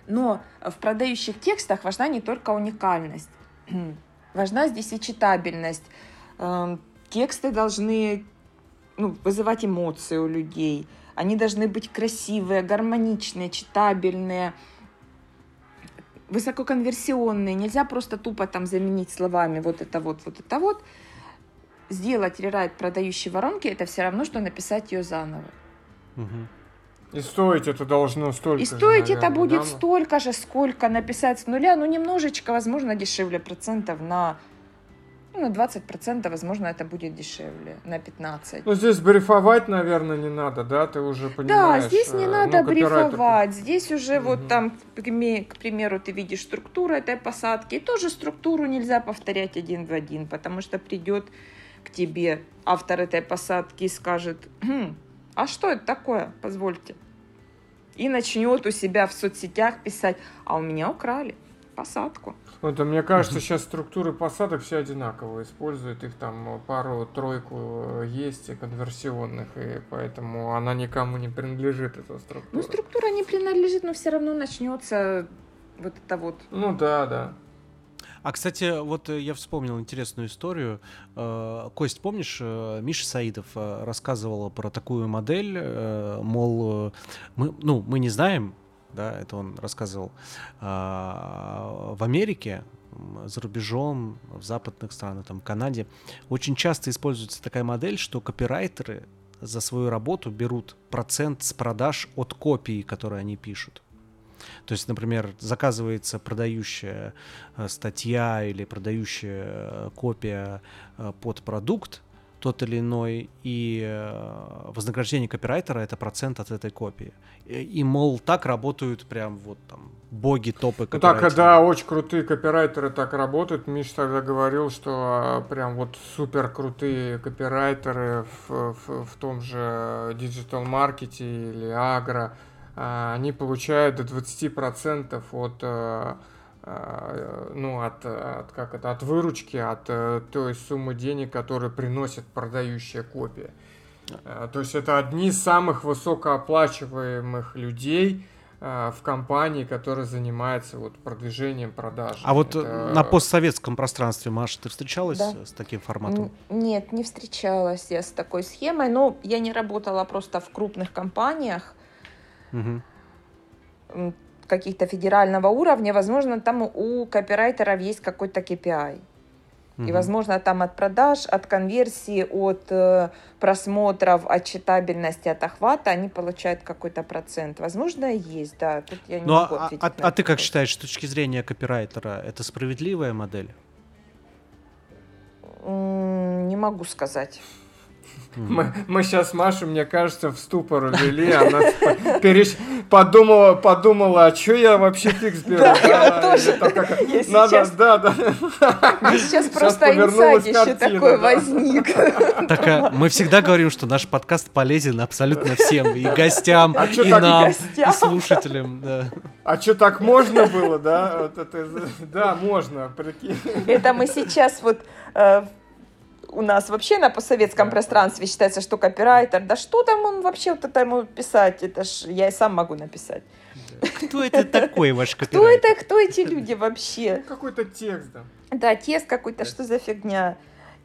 Но в продающих текстах важна не только уникальность. Важна здесь и читабельность. Эм, тексты должны ну, вызывать эмоции у людей. они должны быть красивые, гармоничные, читабельные, высококонверсионные. Нельзя просто тупо там заменить словами вот это вот, вот это вот. Сделать рерайт продающей воронки, это все равно, что написать ее заново. И стоить это должно столько И стоить же, это наверное, будет да? столько же, сколько написать с нуля, ну немножечко, возможно, дешевле процентов на, ну, на 20 процентов, возможно, это будет дешевле, на 15. Ну, здесь брифовать, наверное, не надо, да? Ты уже понимаешь. Да, здесь не э, надо ну, брифовать. Здесь уже вот Мгм. там, к примеру, ты видишь структуру этой посадки. И тоже структуру нельзя повторять один в один, потому что придет к тебе автор этой посадки и скажет, «Хм, а что это такое, позвольте. И начнет у себя в соцсетях писать, а у меня украли посадку. Вот, а мне кажется, сейчас структуры посадок все одинаково используют. Их там пару-тройку э, есть и конверсионных, и поэтому она никому не принадлежит, эта структура. Ну, структура не принадлежит, но все равно начнется вот это вот. Ну да, да. А, кстати, вот э, я вспомнил интересную историю. Э, Кость, помнишь, э, Миша Саидов рассказывал про такую модель, мол, мы, ну, мы не знаем, да, это он рассказывал, в Америке, за рубежом, в западных странах, там, в Канаде, очень часто используется такая модель, что копирайтеры за свою работу берут процент с продаж от копии, которые они пишут. То есть, например, заказывается продающая э, статья или продающая э, копия э, под продукт тот или иной, и вознаграждение копирайтера это процент от этой копии. И, и, мол, так работают прям вот там боги топы Ну так, когда очень крутые копирайтеры так работают, Миш тогда говорил, что а, прям вот супер крутые копирайтеры в, в- в том же digital-маркете или агро, они получают до 20% от, а, а, ну, от, от, как это, от выручки, от э, той суммы денег, которую приносит продающая копия. А, То есть это одни из самых высокооплачиваемых людей а, в компании, которая занимается вот продвижением продаж. А вот э, Это- на постсоветском пространстве, Маша, ты встречалась Да. с таким форматом? Н- Нет, не встречалась я с такой схемой. Но я не работала просто в крупных компаниях М, каких-то федерального уровня. Возможно, там у копирайтеров есть какой-то KPI. И, возможно, там от продаж, от конверсии, от э, просмотров, от читабельности, от охвата они получают какой-то процент. Возможно, есть, да. Тут я не Ну, а, могу а- а- а ты как считаешь, с точки зрения копирайтера, это справедливая модель? Не могу сказать. Мы, мы сейчас Машу, мне кажется, в ступор увели. Она перещ- подумала, подумала, а что я вообще фикс беру? Да, я тоже. там как- Я Надо, сейчас- да, да. Сейчас просто картина, такой да. возник. Так а, мы всегда говорим, что наш подкаст полезен абсолютно всем, и гостям, А и так нам, гостям? и слушателям. да. А что, так можно было, да? Вот это, да, можно, прикинь. Это мы сейчас вот э, у нас вообще на постсоветском Да. пространстве считается, что копирайтер, да что там он вообще вот это ему писать, это ж я и сам могу написать. Кто это такой ваш Кто копирайтер? это, кто эти люди вообще? Какой-то текст, да. Да, тест какой-то, что за фигня?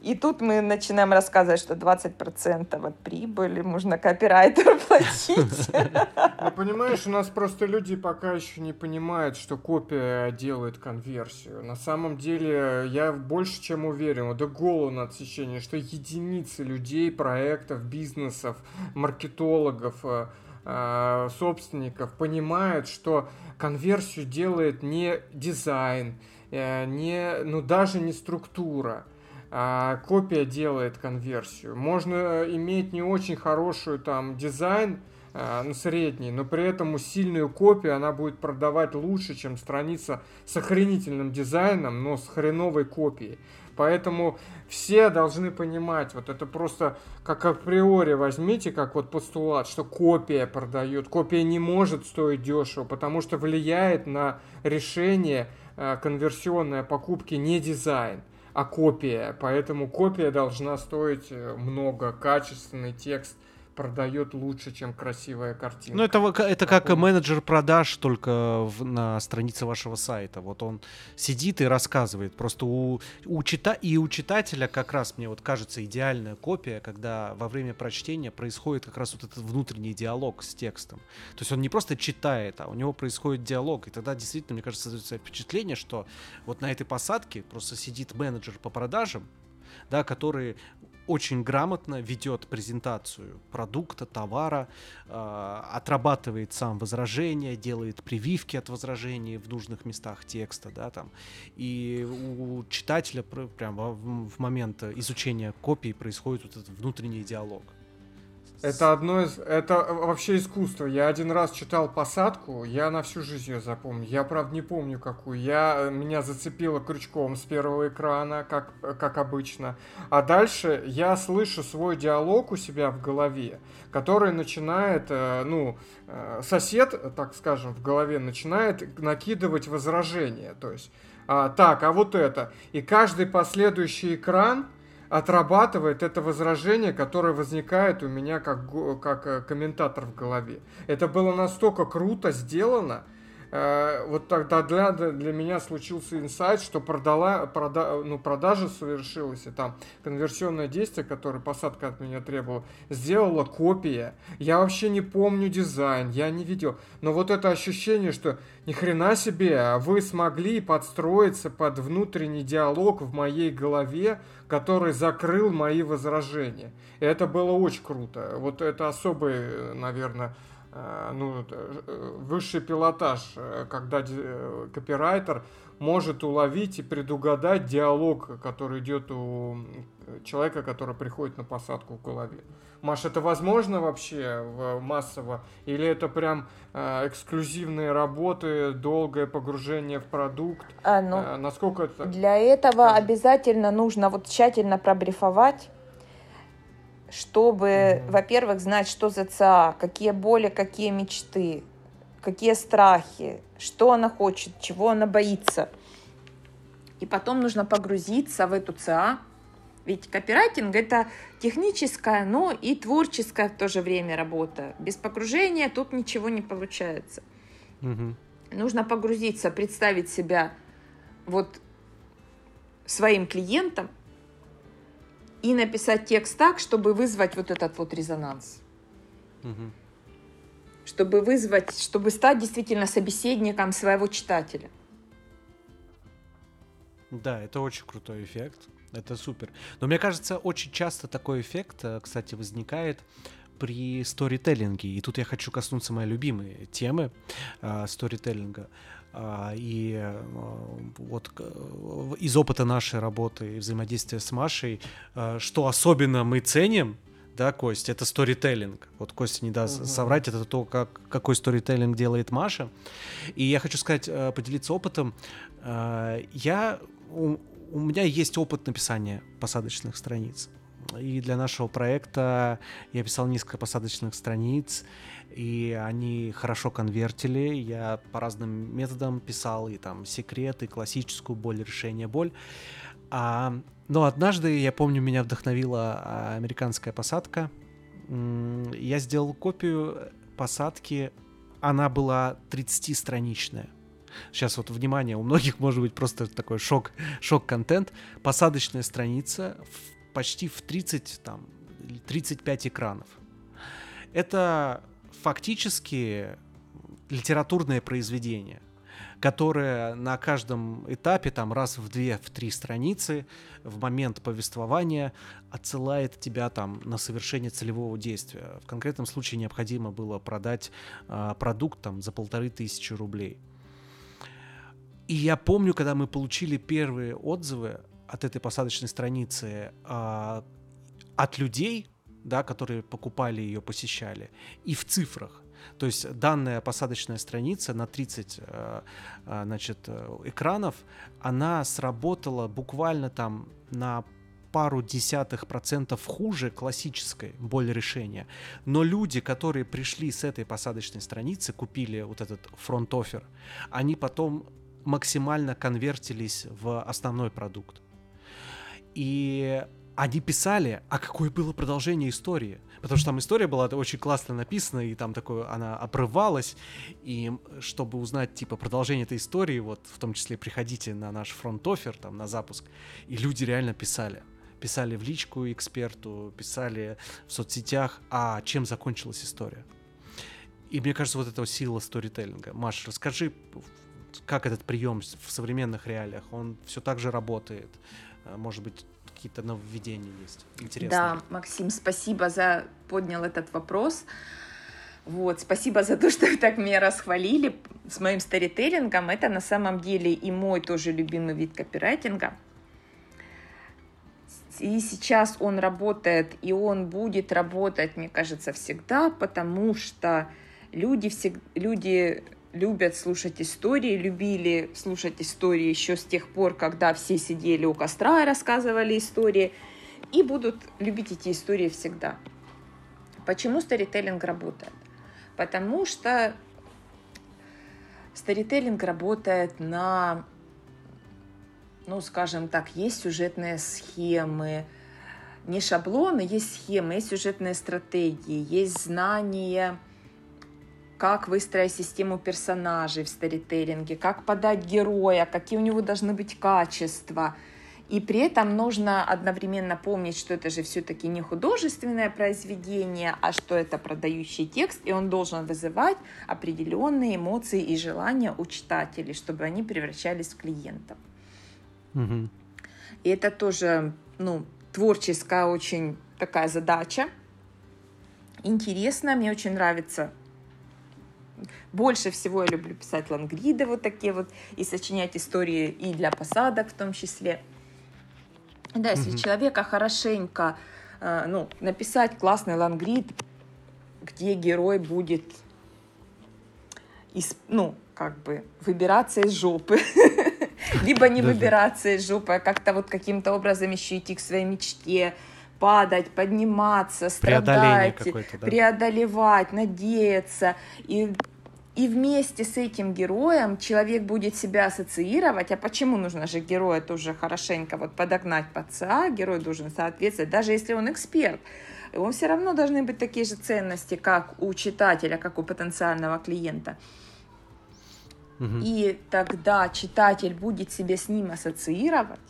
И тут мы начинаем рассказывать, что 20% от прибыли можно копирайтеру платить. Ну, понимаешь, у нас просто люди пока еще не понимают, что копия делает конверсию. На самом деле, я больше чем уверен, до голову на отсечение, что единицы людей, проектов, бизнесов, маркетологов, э, э, собственников понимают, что конверсию делает не дизайн, э, не, ну даже не структура, а копия делает конверсию. Можно иметь не очень хорошую там дизайн, а, ну, средний, но при этом сильную копию она будет продавать лучше, чем страница с охренительным дизайном, но с хреновой копией. Поэтому все должны понимать, вот это просто как априори возьмите, как вот постулат, что копия продает. Копия не может стоить дешево, потому что влияет на решение э, конверсионной покупки не дизайн, а копия. Поэтому копия должна стоить э, много, качественный текст продает лучше, чем красивая картинка. Ну, это, это как менеджер продаж, только в, на странице вашего сайта. Вот он сидит и рассказывает. Просто у, у чита... и у читателя как раз, мне вот кажется, идеальная копия, когда во время прочтения происходит как раз вот этот внутренний диалог с текстом. То есть он не просто читает, а у него происходит диалог. И тогда действительно, мне кажется, создается впечатление, что вот на этой посадке просто сидит менеджер по продажам, да, который очень грамотно ведет презентацию продукта, товара, э, отрабатывает сам возражения, делает прививки от возражений в нужных местах текста, да, там. И у читателя прямо в момент изучения копии происходит вот этот внутренний диалог. Это одно из... Это вообще искусство. Я один раз читал посадку, я на всю жизнь ее запомню. Я, правда, не помню какую. Я... Меня зацепило крючком с первого экрана, как, как обычно. А дальше я слышу свой диалог у себя в голове, который начинает, э, ну, э, сосед, так скажем, в голове начинает накидывать возражения. То есть, а, так, а вот это. И каждый последующий экран отрабатывает это возражение, которое возникает у меня как, как э, комментатор в голове. Это было настолько круто сделано, вот тогда для, для меня случился инсайт, что продала, прода, ну, продажа совершилась, и там конверсионное действие, которое посадка от меня требовала, сделала копия. Я вообще не помню дизайн, я не видел. Но вот это ощущение, что ни хрена себе, а вы смогли подстроиться под внутренний диалог в моей голове, который закрыл мои возражения. И это было очень круто. Вот это особый, наверное, Э, ну, э, высший пилотаж, э, когда копирайтер может уловить и предугадать диалог, который идет у человека, который приходит на посадку в голове. Маш, это возможно вообще массово? Или это прям э, эксклюзивные работы, долгое погружение в продукт? А, ну, э, насколько это? Для этого обязательно нужно вот тщательно пробрифовать чтобы, во-первых, знать, что за ЦА, какие боли, какие мечты, какие страхи, что она хочет, чего она боится. И потом нужно погрузиться в эту ЦА. Ведь копирайтинг — это техническая, но и творческая в то же время работа. Без погружения тут ничего не получается. Угу. Нужно погрузиться, представить себя вот своим клиентом, и написать текст так, чтобы вызвать вот этот вот резонанс. Угу. Чтобы вызвать, чтобы стать действительно собеседником своего читателя. Да, это очень крутой эффект. Это супер. Но мне кажется, очень часто такой эффект, э, кстати, возникает при сторителлинге. И тут я хочу коснуться моей любимой темы э, сторителлинга. И э, вот из опыта нашей работы и взаимодействия с Машей, э, что особенно мы ценим, да, Кость, это сторителлинг. Вот Костя не даст угу. соврать, это то, как, какой сторителлинг делает Маша. И я хочу сказать, э, поделиться опытом. Я, у, у меня есть опыт написания посадочных страниц. И для нашего проекта я писал несколько посадочных страниц, и они хорошо конвертили. Я по разным методам писал и там секреты, классическую боль, решение боль. А, но однажды, я помню, меня вдохновила а, американская посадка. Я сделал копию посадки, она была 30-страничная. Сейчас вот внимание, у многих может быть просто такой шок, шок-контент. Посадочная страница в, почти в 30, там, 35 экранов. Это фактически литературное произведение, которое на каждом этапе, там раз в две, в три страницы, в момент повествования отсылает тебя там на совершение целевого действия. В конкретном случае необходимо было продать э, продукт там за полторы тысячи рублей. И я помню, когда мы получили первые отзывы от этой посадочной страницы э, от людей, да, которые покупали ее, посещали, и в цифрах. То есть данная посадочная страница на 30 э, э, значит, э, экранов, она сработала буквально там на пару десятых процентов хуже классической боль решения. Но люди, которые пришли с этой посадочной страницы, купили вот этот фронт-офер, они потом максимально конвертились в основной продукт. И они писали, а какое было продолжение истории. Потому что там история была очень классно написана, и там такое, она обрывалась. И чтобы узнать, типа, продолжение этой истории, вот, в том числе, приходите на наш фронт-офер, там, на запуск. И люди реально писали. Писали в личку эксперту, писали в соцсетях, а чем закончилась история. И мне кажется, вот это сила сторителлинга. Маш, расскажи, как этот прием в современных реалиях, он все так же работает? Может быть, какие-то нововведения есть интересные. Да, Максим, спасибо за поднял этот вопрос. Вот, спасибо за то, что вы так меня расхвалили с моим старителлингом. Это на самом деле и мой тоже любимый вид копирайтинга. И сейчас он работает, и он будет работать, мне кажется, всегда, потому что люди, всег... люди любят слушать истории, любили слушать истории еще с тех пор, когда все сидели у костра и рассказывали истории, и будут любить эти истории всегда. Почему старителлинг работает? Потому что старителлинг работает на, ну, скажем так, есть сюжетные схемы, не шаблоны, есть схемы, есть сюжетные стратегии, есть знания – как выстроить систему персонажей в старителлинге, как подать героя, какие у него должны быть качества. И при этом нужно одновременно помнить, что это же все-таки не художественное произведение, а что это продающий текст, и он должен вызывать определенные эмоции и желания у читателей, чтобы они превращались в клиентов. Угу. И это тоже ну, творческая очень такая задача. Интересно, мне очень нравится больше всего я люблю писать лангриды вот такие вот и сочинять истории и для посадок в том числе. Да, если mm человека хорошенько, э, ну, написать классный лангрид, где герой будет, из, ну, как бы выбираться из жопы, либо не выбираться из жопы, а как-то вот каким-то образом еще идти к своей мечте, падать, подниматься, страдать, преодолевать, надеяться. И и вместе с этим героем человек будет себя ассоциировать. А почему нужно же героя тоже хорошенько вот подогнать под ЦА? Герой должен соответствовать, даже если он эксперт. Он все равно должны быть такие же ценности, как у читателя, как у потенциального клиента. Угу. И тогда читатель будет себя с ним ассоциировать,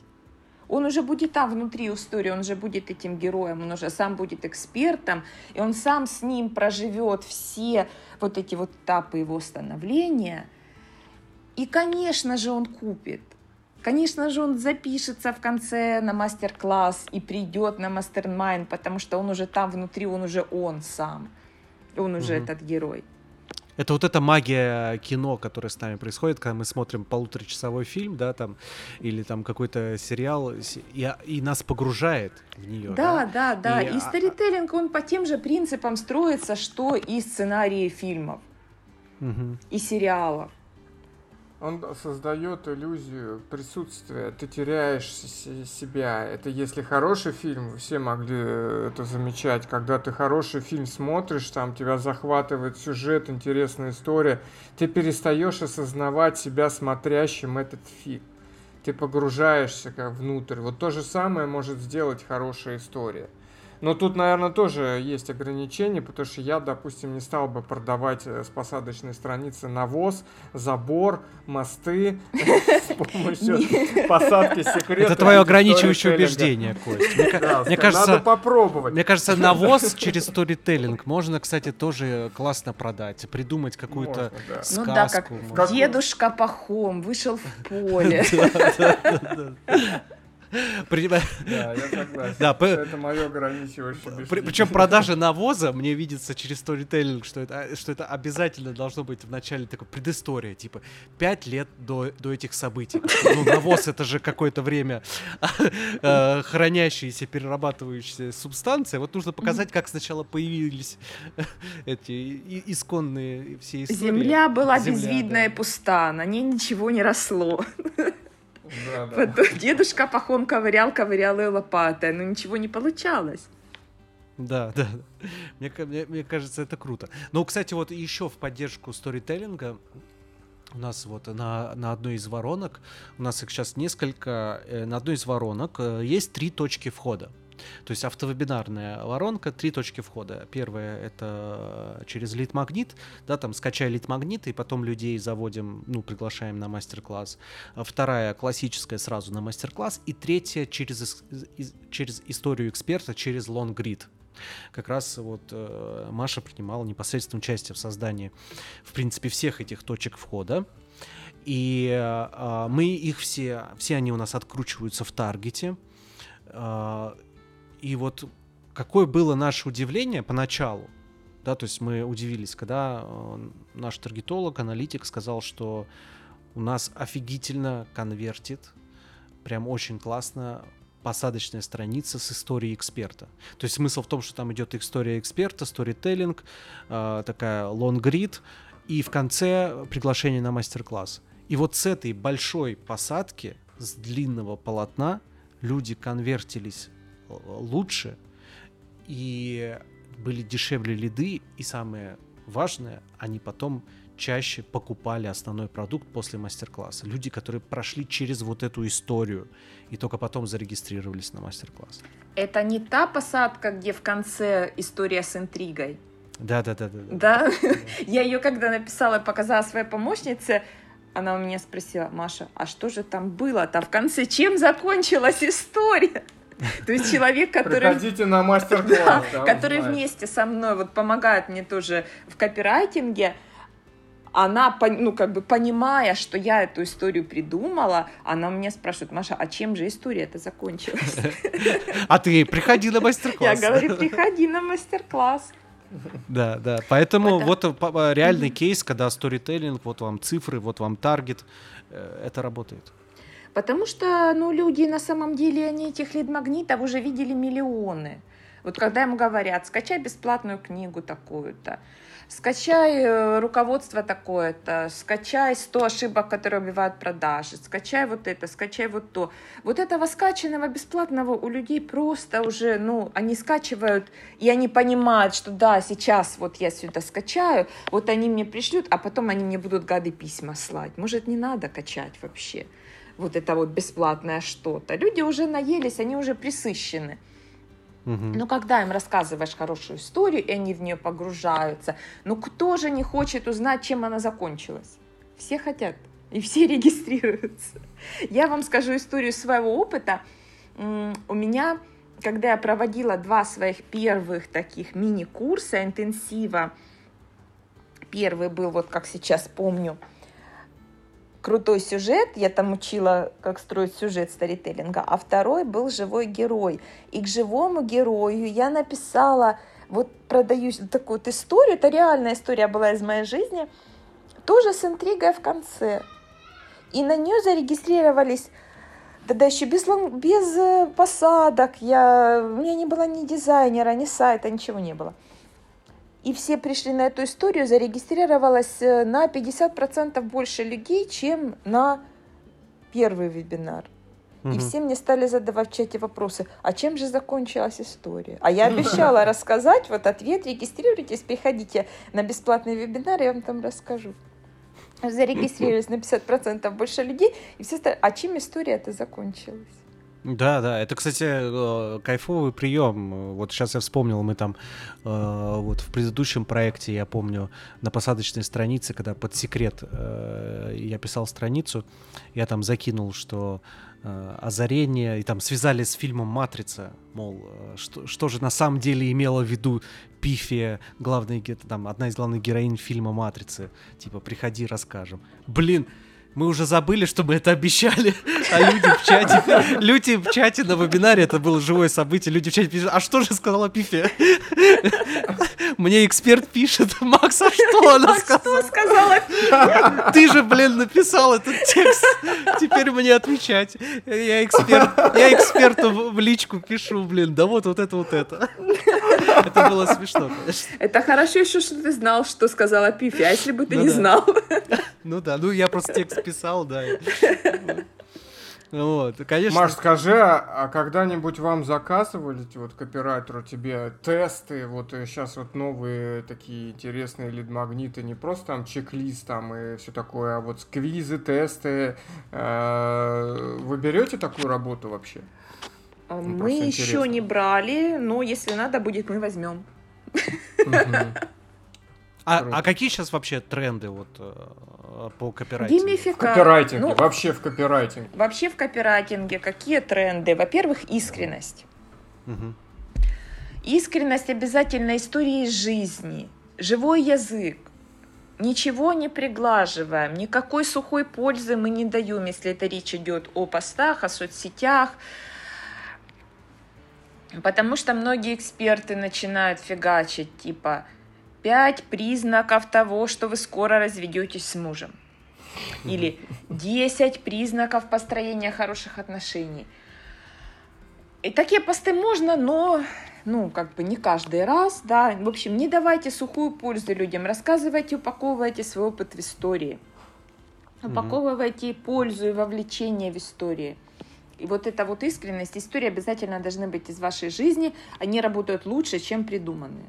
он уже будет там внутри истории, он уже будет этим героем, он уже сам будет экспертом, и он сам с ним проживет все вот эти вот этапы его становления. И, конечно же, он купит. Конечно же, он запишется в конце на мастер-класс и придет на мастер-майн, потому что он уже там внутри, он уже он сам. Он уже угу. этот герой. Это вот эта магия кино, которая с нами происходит, когда мы смотрим полуторачасовой фильм, да, там, или там какой-то сериал, и, и нас погружает в нее. Да, да, да. да. И, и а, старителлинг, он по тем же принципам строится, что и сценарии фильмов, угу. и сериалов он создает иллюзию присутствия, ты теряешь себя. Это если хороший фильм, все могли э, это замечать, когда ты хороший фильм смотришь, там тебя захватывает сюжет, интересная история, ты перестаешь осознавать себя смотрящим этот фильм. Ты погружаешься как внутрь. Вот то же самое может сделать хорошая история. Но тут, наверное, тоже есть ограничения, потому что я, допустим, не стал бы продавать э, с посадочной страницы навоз, забор, мосты с помощью посадки секрета. Это твое ограничивающее убеждение, Кость. Мне кажется, надо попробовать. Мне кажется, навоз через сторителлинг можно, кстати, тоже классно продать, придумать какую-то сказку. Ну да, как дедушка Пахом вышел в поле. Да, я согласен. Да, это мое ограничивающее Причем продажа навоза мне видится через сторителлинг, что это, что это обязательно должно быть в начале такой предыстория, типа пять лет до, до этих событий. Ну, навоз это же какое-то время э, хранящаяся, перерабатывающаяся субстанция. Вот нужно показать, как сначала появились эти исконные все истории. Земля была безвидная и пуста, на ней ничего не росло. Да, да. Потом дедушка пахом ковырял, ковырял и лопатой, но ничего не получалось. Да, да. Мне, мне, мне кажется, это круто. Ну, кстати, вот еще в поддержку сторителлинга у нас вот на, на одной из воронок, у нас их сейчас несколько, э, на одной из воронок э, есть три точки входа. То есть автовебинарная воронка, три точки входа. Первая — это через лид-магнит, да, там скачай лид-магнит, и потом людей заводим, ну, приглашаем на мастер-класс. А вторая — классическая сразу на мастер-класс. И третья — через, через историю эксперта, через лонгрид. Как раз вот э, Маша принимала непосредственное участие в создании, в принципе, всех этих точек входа. И э, мы их все, все они у нас откручиваются в таргете. Э, и вот какое было наше удивление поначалу, да, то есть мы удивились, когда э, наш таргетолог, аналитик сказал, что у нас офигительно конвертит, прям очень классно посадочная страница с историей эксперта. То есть смысл в том, что там идет история эксперта, сторителлинг, э, такая лонгрид, и в конце приглашение на мастер-класс. И вот с этой большой посадки, с длинного полотна, люди конвертились лучше, и были дешевле лиды, и самое важное, они потом чаще покупали основной продукт после мастер-класса. Люди, которые прошли через вот эту историю и только потом зарегистрировались на мастер-класс. Это не та посадка, где в конце история с интригой. Да, да, да, да. Да? да. Я ее когда написала и показала своей помощнице, она у меня спросила, Маша, а что же там было-то в конце? Чем закончилась история? То есть человек, который... Приходите на мастер-класс. Да, который вместе со мной вот помогает мне тоже в копирайтинге, она, ну, как бы понимая, что я эту историю придумала, она меня спрашивает, Маша, а чем же история это закончилась? А ты приходи на мастер-класс. Я говорю, приходи на мастер-класс. Да, да. Поэтому вот реальный кейс, когда сторителлинг, вот вам цифры, вот вам таргет, э, это работает. Потому что, ну, люди на самом деле, они этих лид-магнитов уже видели миллионы. Вот когда ему говорят, скачай бесплатную книгу такую-то, скачай э, руководство такое-то, скачай 100 ошибок, которые убивают продажи, скачай вот это, скачай вот то. Вот этого скачанного бесплатного у людей просто уже, ну, они скачивают, и они понимают, что да, сейчас вот я сюда скачаю, вот они мне пришлют, а потом они мне будут гады письма слать. Может, не надо качать вообще вот это вот бесплатное что-то. Люди уже наелись, они уже присыщены. Угу. Но когда им рассказываешь хорошую историю, и они в нее погружаются, ну кто же не хочет узнать, чем она закончилась? Все хотят, и все регистрируются. Я вам скажу историю своего опыта. У меня, когда я проводила два своих первых таких мини-курса интенсива, первый был, вот как сейчас помню, крутой сюжет, я там учила, как строить сюжет старителлинга, а второй был живой герой. И к живому герою я написала, вот продаю такую вот историю, это реальная история была из моей жизни, тоже с интригой в конце. И на нее зарегистрировались Тогда еще без, без э, посадок, я, у меня не было ни дизайнера, ни сайта, ничего не было и все пришли на эту историю, зарегистрировалось э, на 50% больше людей, чем на первый вебинар. И все мне стали задавать в чате вопросы, а чем же закончилась история? А я обещала рассказать, вот ответ, регистрируйтесь, приходите на бесплатный вебинар, я вам там расскажу. Зарегистрировались на 50% больше людей, и все стали, а чем история это закончилась? Да, да, это, кстати, э, кайфовый прием. Вот сейчас я вспомнил, мы там э, вот в предыдущем проекте, я помню, на посадочной странице, когда под секрет э, я писал страницу, я там закинул, что озарение, и там связали с фильмом «Матрица», мол, что, что же на самом деле имела в виду Пифия, главная, там, одна из главных героинь фильма «Матрицы», типа «Приходи, расскажем». Блин, мы уже забыли, что мы это обещали, а люди в чате, люди в чате на вебинаре, это было живое событие, люди в чате пишут, а что же сказала Пифи? Мне эксперт пишет, Макс, а что она сказала? что сказала Ты же, блин, написал этот текст, теперь мне отвечать. Я эксперт, я эксперту в личку пишу, блин, да вот, вот это, вот это. Это было смешно, конечно. Это хорошо еще, что ты знал, что сказала Пифи, а если бы ты ну, не да. знал? Ну да, ну я просто текст писал, да. Вот, конечно. Маш, скажи, а, а когда-нибудь вам заказывали, вот копирайтеру тебе тесты, вот сейчас вот новые такие интересные лид-магниты, не просто там чек-лист там и все такое, а вот сквизы, тесты. Э, вы берете такую работу вообще? А, ну, мы еще не брали, но если надо будет, мы возьмем. А, а какие сейчас вообще тренды вот э, по копирайтингу? Геймифика... В копирайтинге, ну, вообще в копирайтинге. Вообще в копирайтинге какие тренды? Во-первых, искренность. Угу. Искренность обязательно истории жизни, живой язык. Ничего не приглаживаем, никакой сухой пользы мы не даем, если это речь идет о постах, о соцсетях, Потому что многие эксперты начинают фигачить, типа, пять признаков того, что вы скоро разведетесь с мужем. Или 10 признаков построения хороших отношений. И такие посты можно, но ну, как бы не каждый раз, да. В общем, не давайте сухую пользу людям, рассказывайте, упаковывайте свой опыт в истории. Упаковывайте пользу и вовлечение в истории. И вот эта вот искренность, истории обязательно должны быть из вашей жизни, они работают лучше, чем придуманные.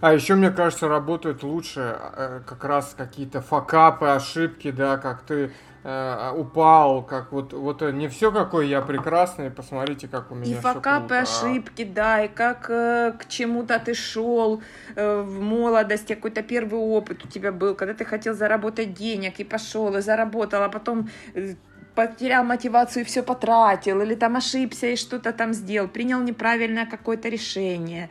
А еще, мне кажется, работают лучше э, как раз какие-то факапы, ошибки, да, как ты э, упал, как вот, вот э, не все какой я прекрасный, посмотрите, как у меня И факапы, круто. ошибки, да, и как э, к чему-то ты шел э, в молодости, какой-то первый опыт у тебя был, когда ты хотел заработать денег и пошел, и заработал, а потом э, потерял мотивацию и все потратил, или там ошибся и что-то там сделал, принял неправильное какое-то решение.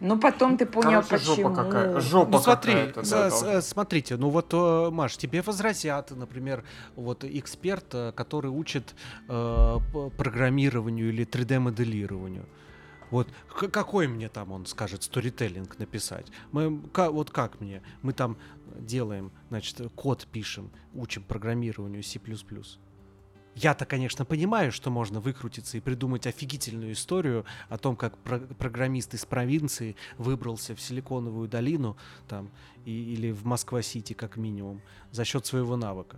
Но потом ты понял, Короче, почему. Жопа какая. Жопа ну смотри, да, смотрите, ну вот, э, Маш, тебе возразят, например, вот эксперт, э, который учит э, программированию или 3D-моделированию. Вот какой мне там он скажет сторителлинг написать? Мы вот как мне? Мы там делаем, значит, код пишем, учим программированию C++. Я-то, конечно, понимаю, что можно выкрутиться и придумать офигительную историю о том, как про- программист из провинции выбрался в Силиконовую долину там, и, или в Москва-Сити, как минимум, за счет своего навыка.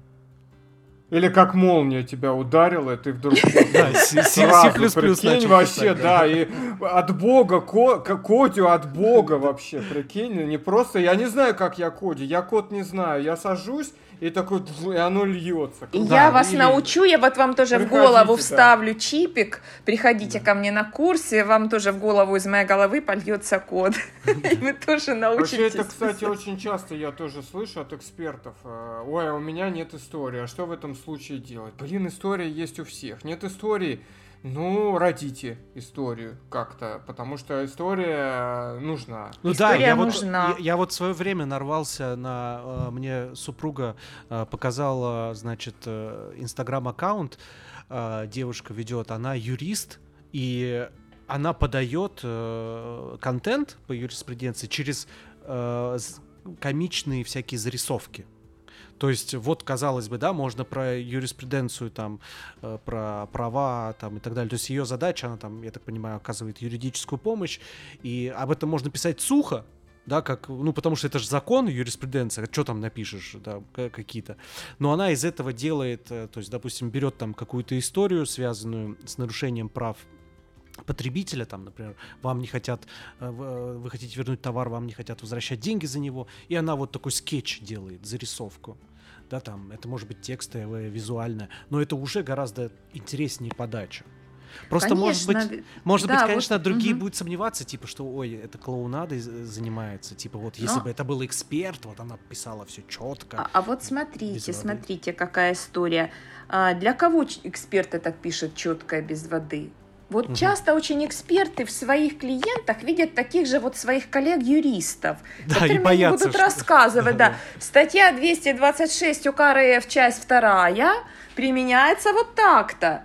Или как молния тебя ударила, и ты вдруг сразу, прикинь, вообще, да, и от бога, Кодю от бога вообще, прикинь, не просто, я не знаю, как я коди, я код не знаю, я сажусь, и такой, и оно льется. И я вас или... научу, я вот вам тоже приходите, в голову вставлю да. чипик, приходите да. ко мне на курсе, вам тоже в голову из моей головы польется код. И вы тоже научитесь. Вообще это, кстати, очень часто я тоже слышу от экспертов. Э, Ой, а у меня нет истории, а что в этом случае делать? Блин, история есть у всех. Нет истории, ну, родите историю как-то, потому что история нужна. Ну история да, я нужна. вот, я, я вот в свое время нарвался на... Э, мне супруга э, показала, значит, э, инстаграм-аккаунт, э, девушка ведет, она юрист, и она подает э, контент по юриспруденции через э, комичные всякие зарисовки. То есть вот, казалось бы, да, можно про юриспруденцию, там, э, про права там, и так далее. То есть ее задача, она там, я так понимаю, оказывает юридическую помощь, и об этом можно писать сухо, да, как, ну, потому что это же закон, юриспруденция, что там напишешь, да, какие-то. Но она из этого делает, э, то есть, допустим, берет там какую-то историю, связанную с нарушением прав потребителя, там, например, вам не хотят, э, вы хотите вернуть товар, вам не хотят возвращать деньги за него, и она вот такой скетч делает, зарисовку да, там, это может быть текстовое, визуальное, но это уже гораздо интереснее подача. Просто, конечно, может быть, может да, быть, конечно, вот, другие угу. будут сомневаться, типа, что, ой, это клоунадой занимается, типа, вот, если но... бы это был эксперт, вот она писала все четко. А, а вот смотрите, смотрите, какая история. А, для кого эксперты так пишут четко без воды? Вот угу. часто очень эксперты в своих клиентах видят таких же вот своих коллег-юристов, да, которым они будут что... рассказывать, да. Статья 226 УК РФ, часть вторая, применяется вот так-то.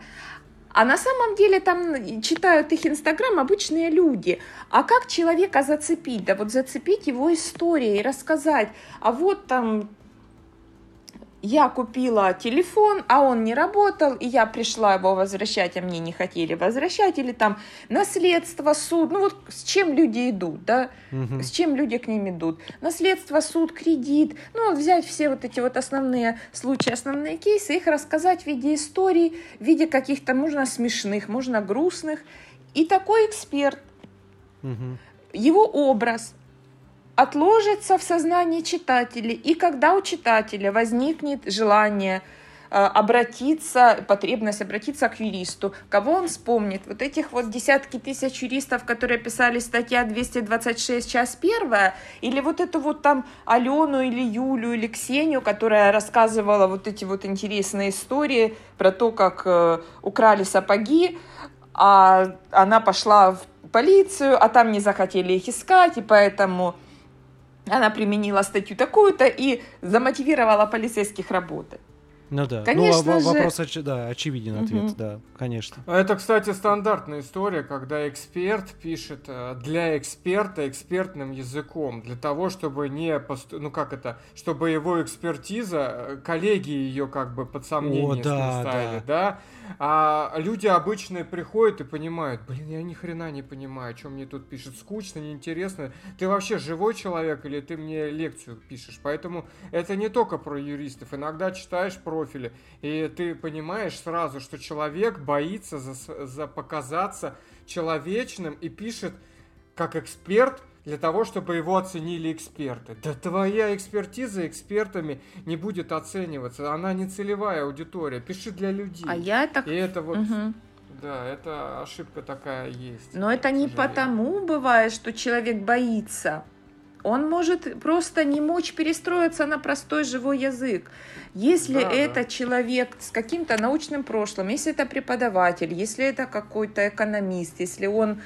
А на самом деле там читают их Инстаграм обычные люди. А как человека зацепить? Да вот зацепить его историей, рассказать. А вот там я купила телефон, а он не работал, и я пришла его возвращать, а мне не хотели возвращать, или там наследство, суд, ну вот с чем люди идут, да, угу. с чем люди к ним идут. Наследство, суд, кредит, ну вот взять все вот эти вот основные случаи, основные кейсы, их рассказать в виде историй, в виде каких-то, можно смешных, можно грустных. И такой эксперт, угу. его образ, отложится в сознании читателей, и когда у читателя возникнет желание обратиться, потребность обратиться к юристу. Кого он вспомнит? Вот этих вот десятки тысяч юристов, которые писали статья 226, часть первая, или вот эту вот там Алену или Юлю или Ксению, которая рассказывала вот эти вот интересные истории про то, как э, украли сапоги, а она пошла в полицию, а там не захотели их искать, и поэтому она применила статью такую-то и замотивировала полицейских работать. Ну да. Конечно ну, же... вопрос оч... да, очевиден ответ, угу. да, конечно. Это, кстати, стандартная история, когда эксперт пишет э, для эксперта экспертным языком, для того, чтобы не пост... ну как это, чтобы его экспертиза, э, коллеги ее как бы под сомнение О, да, ставили, да. да? А люди обычные приходят и понимают, блин, я ни хрена не понимаю, о чем мне тут пишет, скучно, неинтересно. Ты вообще живой человек или ты мне лекцию пишешь? Поэтому это не только про юристов. Иногда читаешь профили, и ты понимаешь сразу, что человек боится за, за показаться человечным и пишет как эксперт для того, чтобы его оценили эксперты. Да твоя экспертиза экспертами не будет оцениваться. Она не целевая аудитория. Пиши для людей. А я так... И это вот... Угу. Да, это ошибка такая есть. Но это не потому бывает, что человек боится. Он может просто не мочь перестроиться на простой живой язык. Если да, это да. человек с каким-то научным прошлым, если это преподаватель, если это какой-то экономист, если он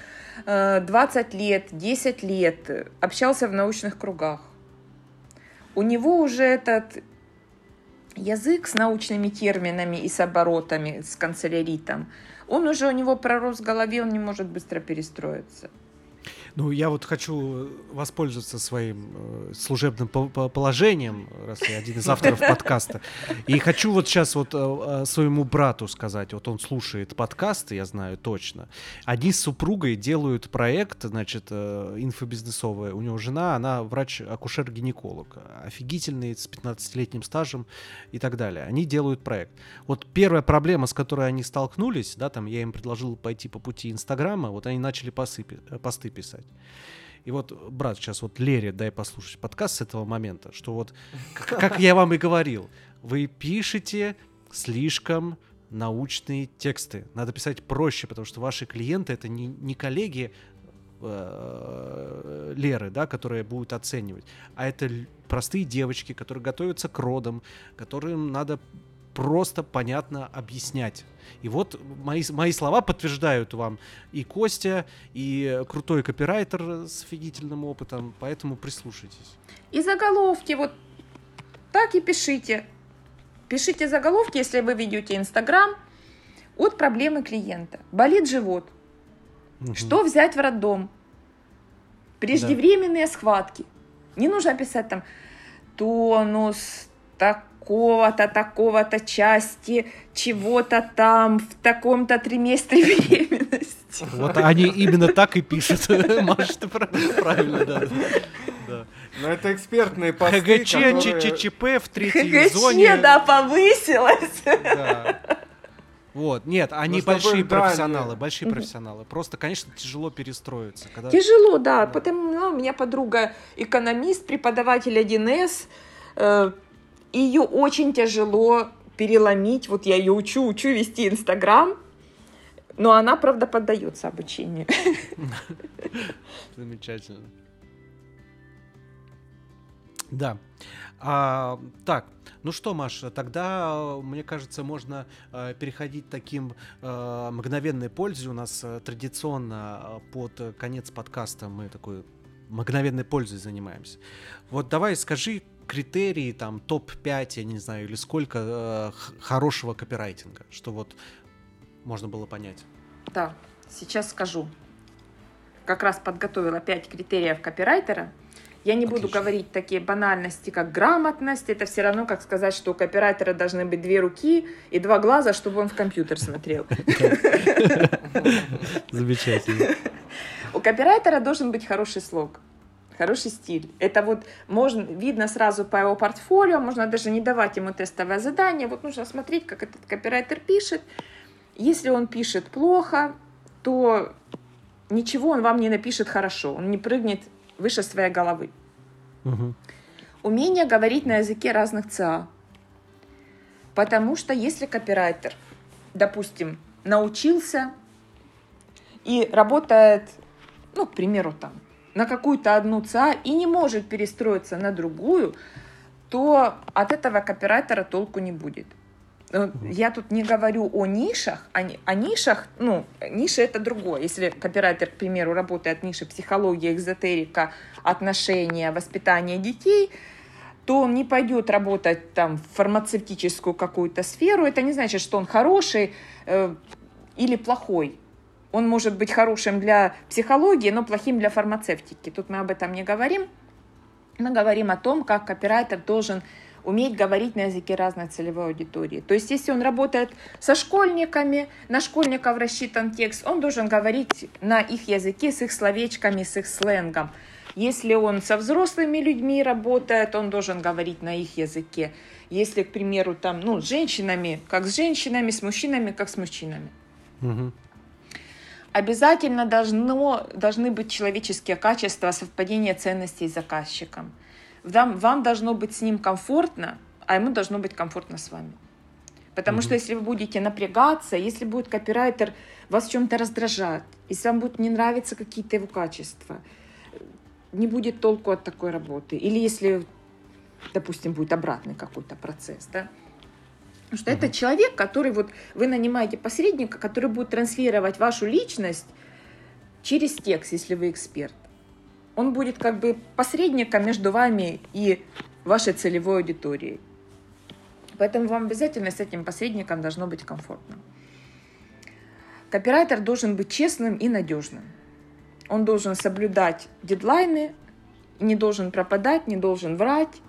20 лет, 10 лет общался в научных кругах. У него уже этот язык с научными терминами и с оборотами, с канцеляритом, он уже у него пророс в голове, он не может быстро перестроиться. Ну, я вот хочу воспользоваться своим э, служебным положением, раз я один из авторов подкаста. И хочу вот сейчас вот э, своему брату сказать, вот он слушает подкасты, я знаю точно. Они с супругой делают проект, значит, э, инфобизнесовый. У него жена, она врач-акушер-гинеколог. Офигительный, с 15-летним стажем и так далее. Они делают проект. Вот первая проблема, с которой они столкнулись, да, там я им предложил пойти по пути Инстаграма, вот они начали посты писать писать. И вот, брат, сейчас вот Лере дай послушать подкаст с этого момента, что вот, как я вам и говорил, вы пишете слишком научные тексты. Надо писать проще, потому что ваши клиенты это не, не коллеги э, Леры, да, которые будут оценивать, а это простые девочки, которые готовятся к родам, которым надо просто понятно объяснять. И вот мои, мои слова подтверждают вам и Костя, и крутой копирайтер с офигительным опытом, поэтому прислушайтесь. И заголовки вот так и пишите. Пишите заголовки, если вы ведете Инстаграм, от проблемы клиента. Болит живот. Угу. Что взять в роддом? Преждевременные да. схватки. Не нужно писать там тонус, так такого-то, такого-то части, чего-то там в таком-то триместре беременности. Вот они именно так и пишут. Маша, ты правильно, да. Но это экспертные посты, ХГЧ, которые... ЧЧП в третьей ХГЧ, зоне. да, повысилась. Да. Вот, нет, они ну, большие профессионалы, большие профессионалы. Просто, конечно, тяжело перестроиться. Когда... Тяжело, да. да. Потому ну, у меня подруга экономист, преподаватель 1С, э, ее очень тяжело переломить. Вот я ее учу, учу вести Инстаграм, но она, правда, поддается обучению. Замечательно. Да. А, так, ну что, Маша, тогда, мне кажется, можно э, переходить таким э, мгновенной пользе. У нас э, традиционно э, под конец подкаста мы такой мгновенной пользой занимаемся. Вот давай скажи, критерии, там, топ-5, я не знаю, или сколько э, хорошего копирайтинга, что вот можно было понять? Да, сейчас скажу. Как раз подготовила 5 критериев копирайтера. Я не Отлично. буду говорить такие банальности, как грамотность. Это все равно, как сказать, что у копирайтера должны быть две руки и два глаза, чтобы он в компьютер смотрел. Замечательно. У копирайтера должен быть хороший слог хороший стиль. Это вот можно, видно сразу по его портфолио, можно даже не давать ему тестовое задание, вот нужно смотреть, как этот копирайтер пишет. Если он пишет плохо, то ничего он вам не напишет хорошо, он не прыгнет выше своей головы. Угу. Умение говорить на языке разных ЦА. Потому что если копирайтер, допустим, научился и работает, ну, к примеру, там, на какую-то одну ЦА и не может перестроиться на другую, то от этого копирайтера толку не будет. Э, я тут не говорю о нишах, о, о нишах, ну, ниша это другое. Если копирайтер, к примеру, работает в нише психология, экзотерика, отношения, воспитание детей, то он не пойдет работать там в фармацевтическую какую-то сферу. Это не значит, что он хороший э, или плохой. Он может быть хорошим для психологии, но плохим для фармацевтики. Тут мы об этом не говорим. Мы говорим о том, как копирайтер должен уметь говорить на языке разной целевой аудитории. То есть, если он работает со школьниками, на школьников рассчитан текст, он должен говорить на их языке, с их словечками, с их сленгом. Если он со взрослыми людьми работает, он должен говорить на их языке. Если, к примеру, там, ну, с женщинами, как с женщинами, с мужчинами, как с мужчинами. Угу. Обязательно должно, должны быть человеческие качества совпадения ценностей с заказчиком. Вам, вам должно быть с ним комфортно, а ему должно быть комфортно с вами. Потому mm-hmm. что если вы будете напрягаться, если будет копирайтер вас в чем-то раздражать, если вам будут не нравиться какие-то его качества, не будет толку от такой работы. Или если, допустим, будет обратный какой-то процесс, да, Потому что mm-hmm. это человек, который вот вы нанимаете посредника, который будет транслировать вашу личность через текст, если вы эксперт. Он будет как бы посредником между вами и вашей целевой аудиторией. Поэтому вам обязательно с этим посредником должно быть комфортно. Копирайтер должен быть честным и надежным. Он должен соблюдать дедлайны, не должен пропадать, не должен врать,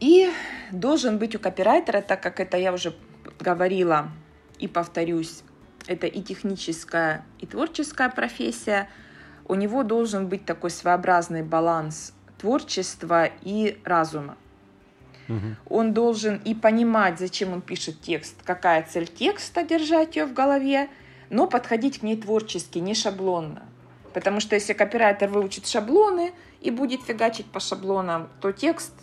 И должен быть у копирайтера, так как это я уже говорила и повторюсь, это и техническая, и творческая профессия, у него должен быть такой своеобразный баланс творчества и разума. Угу. Он должен и понимать, зачем он пишет текст, какая цель текста, держать ее в голове, но подходить к ней творчески, не шаблонно. Потому что если копирайтер выучит шаблоны и будет фигачить по шаблонам, то текст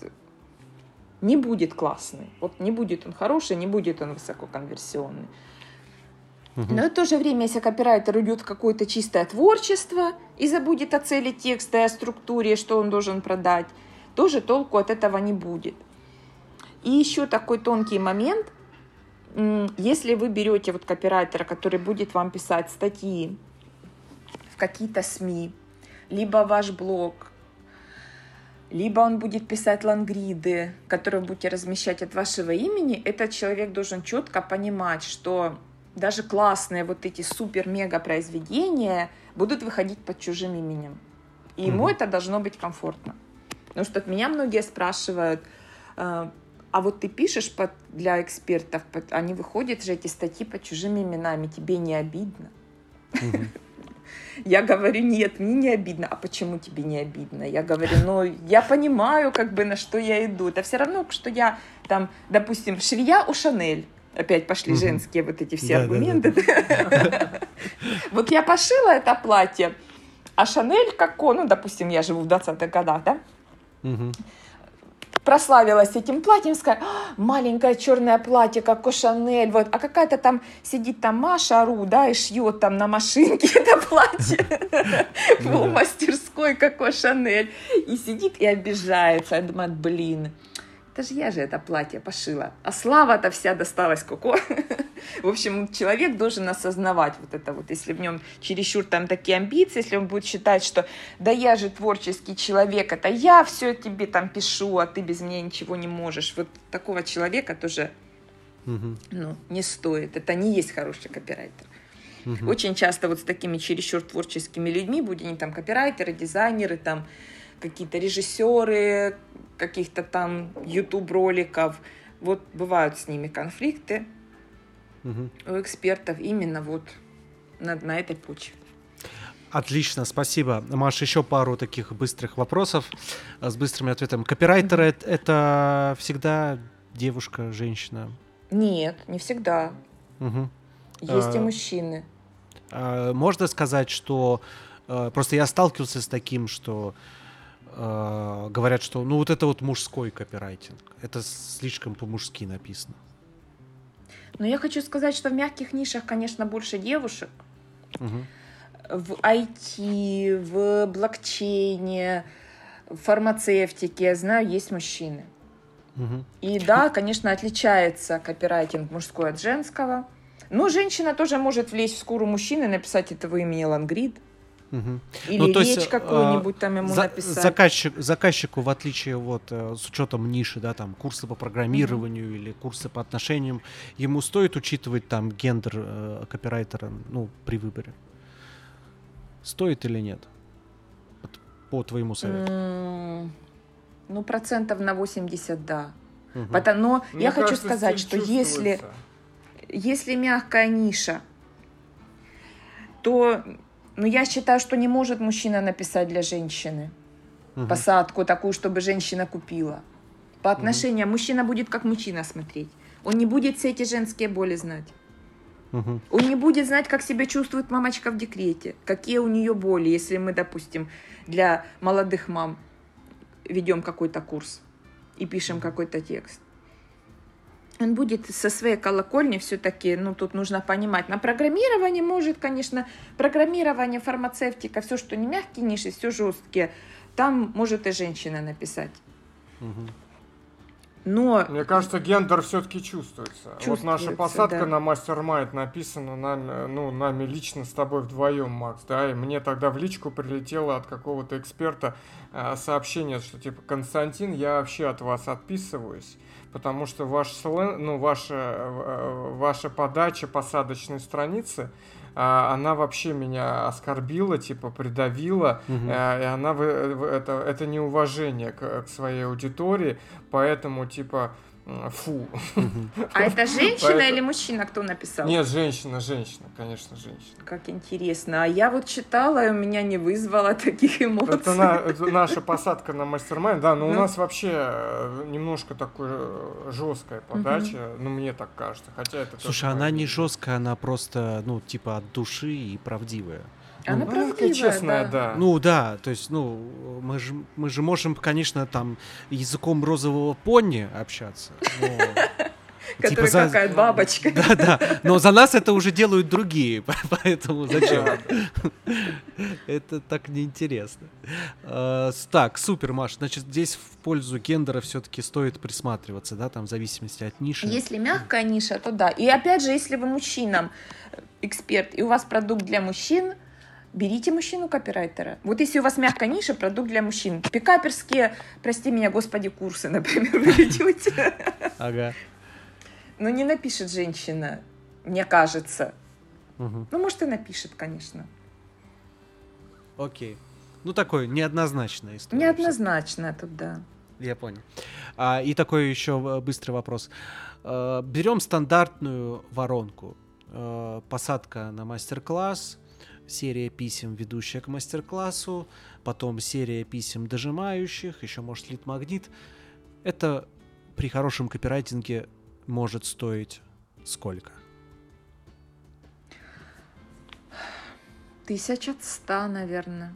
не будет классный. Вот не будет он хороший, не будет он высококонверсионный. Но в то же время, если копирайтер уйдет в какое-то чистое творчество и забудет о цели текста и о структуре, что он должен продать, тоже толку от этого не будет. И еще такой тонкий момент. Если вы берете вот копирайтера, который будет вам писать статьи в какие-то СМИ, либо ваш блог, либо он будет писать лангриды, которые вы будете размещать от вашего имени, этот человек должен четко понимать, что даже классные вот эти супер-мега произведения будут выходить под чужим именем. И ему mm-hmm. это должно быть комфортно. Потому что от меня многие спрашивают, э, а вот ты пишешь под, для экспертов, под, они выходят же эти статьи под чужими именами, тебе не обидно? Mm-hmm. Я говорю, нет, мне не обидно. А почему тебе не обидно? Я говорю, ну, я понимаю, как бы, на что я иду. Это все равно, что я там, допустим, швея у Шанель. Опять пошли угу. женские вот эти все да, аргументы. Вот я пошила это платье, а Шанель, как он, ну, допустим, я живу в 20-х годах, да? Прославилась этим платьем, сказать, «А, маленькое черное платье, как у Шанель, вот, а какая-то там сидит там Маша Ру, да, и шьет там на машинке это платье в мастерской, как у Шанель, и сидит и обижается, я думаю, блин, это же я же это платье пошила. А слава-то вся досталась Коко. В общем, человек должен осознавать вот это вот, если в нем чересчур там такие амбиции, если он будет считать, что да я же творческий человек, это я все тебе там пишу, а ты без меня ничего не можешь. Вот такого человека тоже ну, не стоит. Это не есть хороший копирайтер. Угу. Очень часто вот с такими чересчур творческими людьми, будь они там копирайтеры, дизайнеры, там какие-то режиссеры, каких-то там YouTube роликов. Вот бывают с ними конфликты угу. у экспертов именно вот на, на этой почве. Отлично, спасибо. Маша, еще пару таких быстрых вопросов э, с быстрым ответом. Копирайтер mm это всегда девушка, женщина? Нет, не всегда. Угу. Есть а, и мужчины. А, можно сказать, что э, просто я сталкивался с таким, что э, говорят, что ну вот это вот мужской копирайтинг. Это слишком по-мужски написано. Но я хочу сказать, что в мягких нишах, конечно, больше девушек. Мгм. В IT, в блокчейне, в фармацевтике, я знаю, есть мужчины. Мгм. И да, конечно, отличается копирайтинг мужской от женского. Но женщина тоже может влезть в шкуру мужчины, написать этого имени Лангрид. Или Ну, то речь э, какую-нибудь там ему За- написать. заказчик, заказчику, в отличие вот э, с учетом ниши, да, там курсы по программированию или курсы по отношениям, ему стоит учитывать там гендер э, копирайтера, ну, при выборе. Стоит или нет? Вот по твоему совету. М, Ну, процентов на 80, да. Мгм. Потому, но Мне я хочу кажется, сказать, стиль что если, если мягкая ниша, то ну, я считаю, что не может мужчина написать для женщины Мгм. посадку такую, чтобы женщина купила. По отношениям мужчина будет как мужчина смотреть. Он не будет все эти женские боли знать. Мгм. Он не будет знать, как себя чувствует мамочка в декрете, какие у нее боли, если мы, допустим, для молодых мам ведем какой-то курс и пишем какой-то текст. Он будет со своей колокольни все-таки, ну тут нужно понимать, на программирование может, конечно, программирование, фармацевтика, все, что не мягкие ниши, все жесткие, там может и женщина написать. Но Мне кажется, гендер все-таки чувствуется. Вот наша Чувствуется, посадка да. на мастер-майнд написана нами, ну, нами лично с тобой вдвоем, Макс, да, и мне тогда в личку прилетело от какого-то эксперта э, сообщение, что типа, Константин, я вообще от вас отписываюсь, потому что ваш слэн- ну, ваша, э, ваша подача посадочной страницы, а, она вообще меня оскорбила, типа, придавила. Э, и она вы- это, это неуважение к, к своей аудитории, поэтому типа фу. Мгм. а это женщина Поэтому- или мужчина, кто написал? Нет, женщина, женщина, конечно, женщина. Как интересно. А я вот читала, и у меня не вызвало таких эмоций. Это, на- это наша посадка на мастер да, но у Ну. нас вообще э, немножко такой э, жесткая подача, ну мне так кажется, хотя это Слушай, она не жесткая, она просто, ну, типа от души и правдивая. Она Ну, правдивая, честная, да. да. Ну да, то есть, ну, мы же, мы же можем, конечно, там языком розового пони общаться. но, Которая типа, за- какая бабочка. Да, да, но за нас это уже делают другие, поэтому зачем? Это так неинтересно. С- Так, супер, Маш. Значит, здесь в пользу гендера все-таки стоит присматриваться, да, там в зависимости от ниши. Если мягкая ниша, то да. И опять же, если вы мужчинам э, эксперт, и у вас продукт для мужчин, берите мужчину-копирайтера. Вот если у вас мягкая ниша, продукт для мужчин. Пикаперские, прости меня, господи, курсы, например, вы ведете. Ага. Но не напишет женщина, мне кажется. Мгм. Ну, может, и напишет, конечно. Окей. Ну, такой неоднозначная история. Неоднозначно тут, да. Я понял. А, и такой еще э, быстрый вопрос. Э, берем стандартную воронку. Э, посадка на мастер-класс, серия писем, ведущая к мастер-классу, потом серия писем дожимающих, еще может лид-магнит. Это при хорошем копирайтинге может стоить сколько? Тысяч от ста, наверное.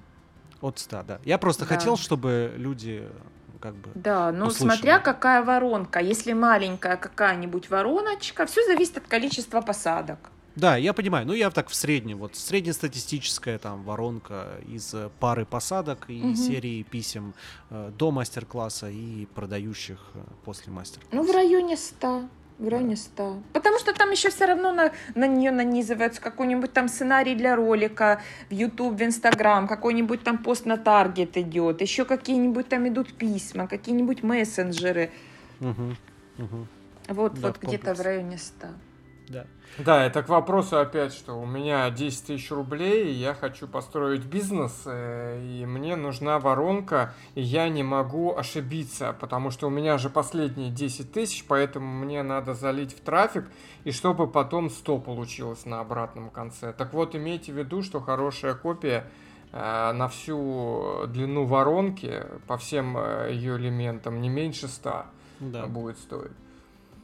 От 100, да. Я просто Да. хотел, чтобы люди как бы... Да, ну Услышали. смотря какая воронка. Если маленькая какая-нибудь вороночка, все зависит от количества посадок. Да, я понимаю. Ну, я так в среднем. Вот среднестатистическая там воронка из э, пары посадок и Мгм. серии писем э, до мастер-класса и продающих э, после мастер-класса. Ну, в районе 100. В районе 100. Потому что там еще все равно на, на нее нанизывается какой-нибудь там сценарий для ролика в YouTube, в Instagram, какой-нибудь там пост на таргет идет, еще какие-нибудь там идут письма, какие-нибудь мессенджеры. Мгм, мгм, Вот, Да, вот где-то в районе 100. Да. Да, это к вопросу опять, что у меня 10 тысяч рублей, и я хочу построить бизнес, э, и мне нужна воронка, и я не могу ошибиться, потому что у меня же последние 10 тысяч, поэтому мне надо залить в трафик, и чтобы потом 100 получилось на обратном конце. Так вот, имейте в виду, что хорошая копия э, на всю длину воронки, по всем э, ее элементам, не меньше 100 Да. будет стоить.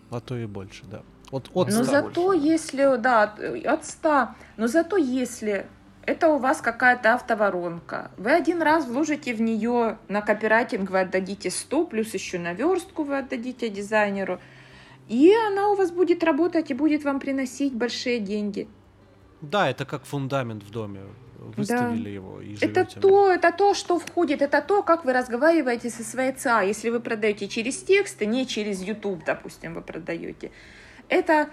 А то и больше, да. От, от Но 100. зато больше, если, да, от- от 100, но зато если Это у вас какая-то автоворонка. Вы один раз вложите в нее на копирайтинг, вы отдадите 100, плюс еще на верстку вы отдадите дизайнеру. И она у вас будет работать и будет вам приносить большие деньги. Да, это как фундамент в доме. Выставили да. его и живете. Это то, это то, что входит, это то, как вы разговариваете со своей ЦА. Если вы продаете через тексты, не через YouTube, допустим, вы продаете. Это,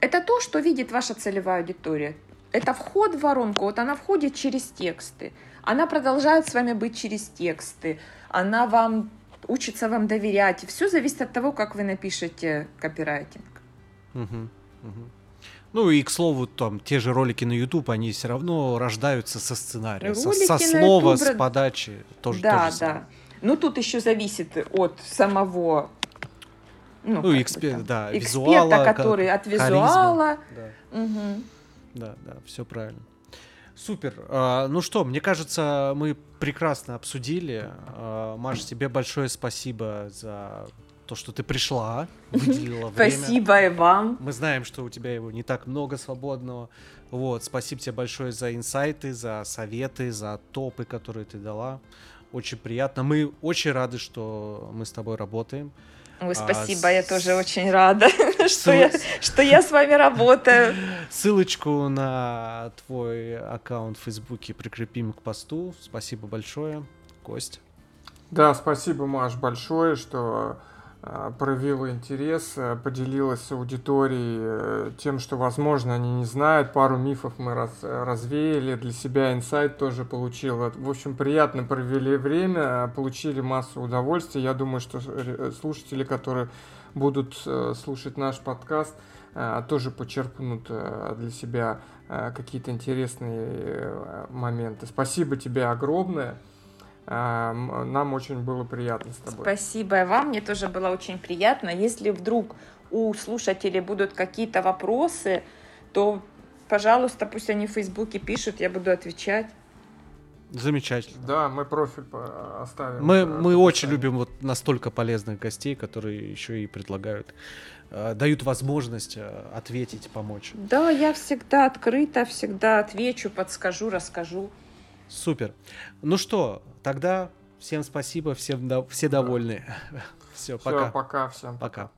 это то, что видит ваша целевая аудитория. Это вход в воронку, вот она входит через тексты. Она продолжает с вами быть через тексты. Она вам учится вам доверять. Все зависит от того, как вы напишете копирайтинг. Угу, угу. Ну и, к слову, там, те же ролики на YouTube, они все равно рождаются со сценария, со, со слова, YouTube... с подачи. Тоже, да, тоже да. Ну тут еще зависит от самого ну, ну экспер, да, эксперта, визуала, который от визуала. Да. Угу. да, да, все правильно. Супер. А, ну что, мне кажется, мы прекрасно обсудили. А, Маш, тебе большое спасибо за то, что ты пришла, выделила время. Спасибо и вам. Мы знаем, что у тебя его не так много свободного. Вот, спасибо тебе большое за инсайты, за советы, за топы, которые ты дала. Очень приятно. Мы очень рады, что мы с тобой работаем. Ой, спасибо, а, я тоже очень рада, что, я, что я с вами работаю. Ссылочку на твой аккаунт в Фейсбуке прикрепим к посту. Спасибо большое, Кость. Да, спасибо, Маш, большое, что проявила интерес, э, поделилась с аудиторией э, тем, что, возможно, они не знают. Пару мифов мы раз, развеяли, для себя инсайт тоже получил. В общем, приятно провели время, получили массу удовольствия. Я думаю, что слушатели, которые будут слушать наш подкаст, тоже почерпнут для себя какие-то интересные моменты. Спасибо тебе огромное. Нам очень было приятно с тобой. Спасибо вам, мне тоже было очень приятно. Если вдруг у слушателей будут какие-то вопросы, то, пожалуйста, пусть они в Фейсбуке пишут, я буду отвечать. Замечательно. Да, мы профиль оставим. Мы, мы очень любим вот настолько полезных гостей, которые еще и предлагают, э, дают возможность э, ответить, помочь. Да, я всегда открыта, всегда отвечу, подскажу, расскажу. Супер. Ну что, тогда всем спасибо, всем до... все довольны. Все, пока. Все, пока всем. Пока.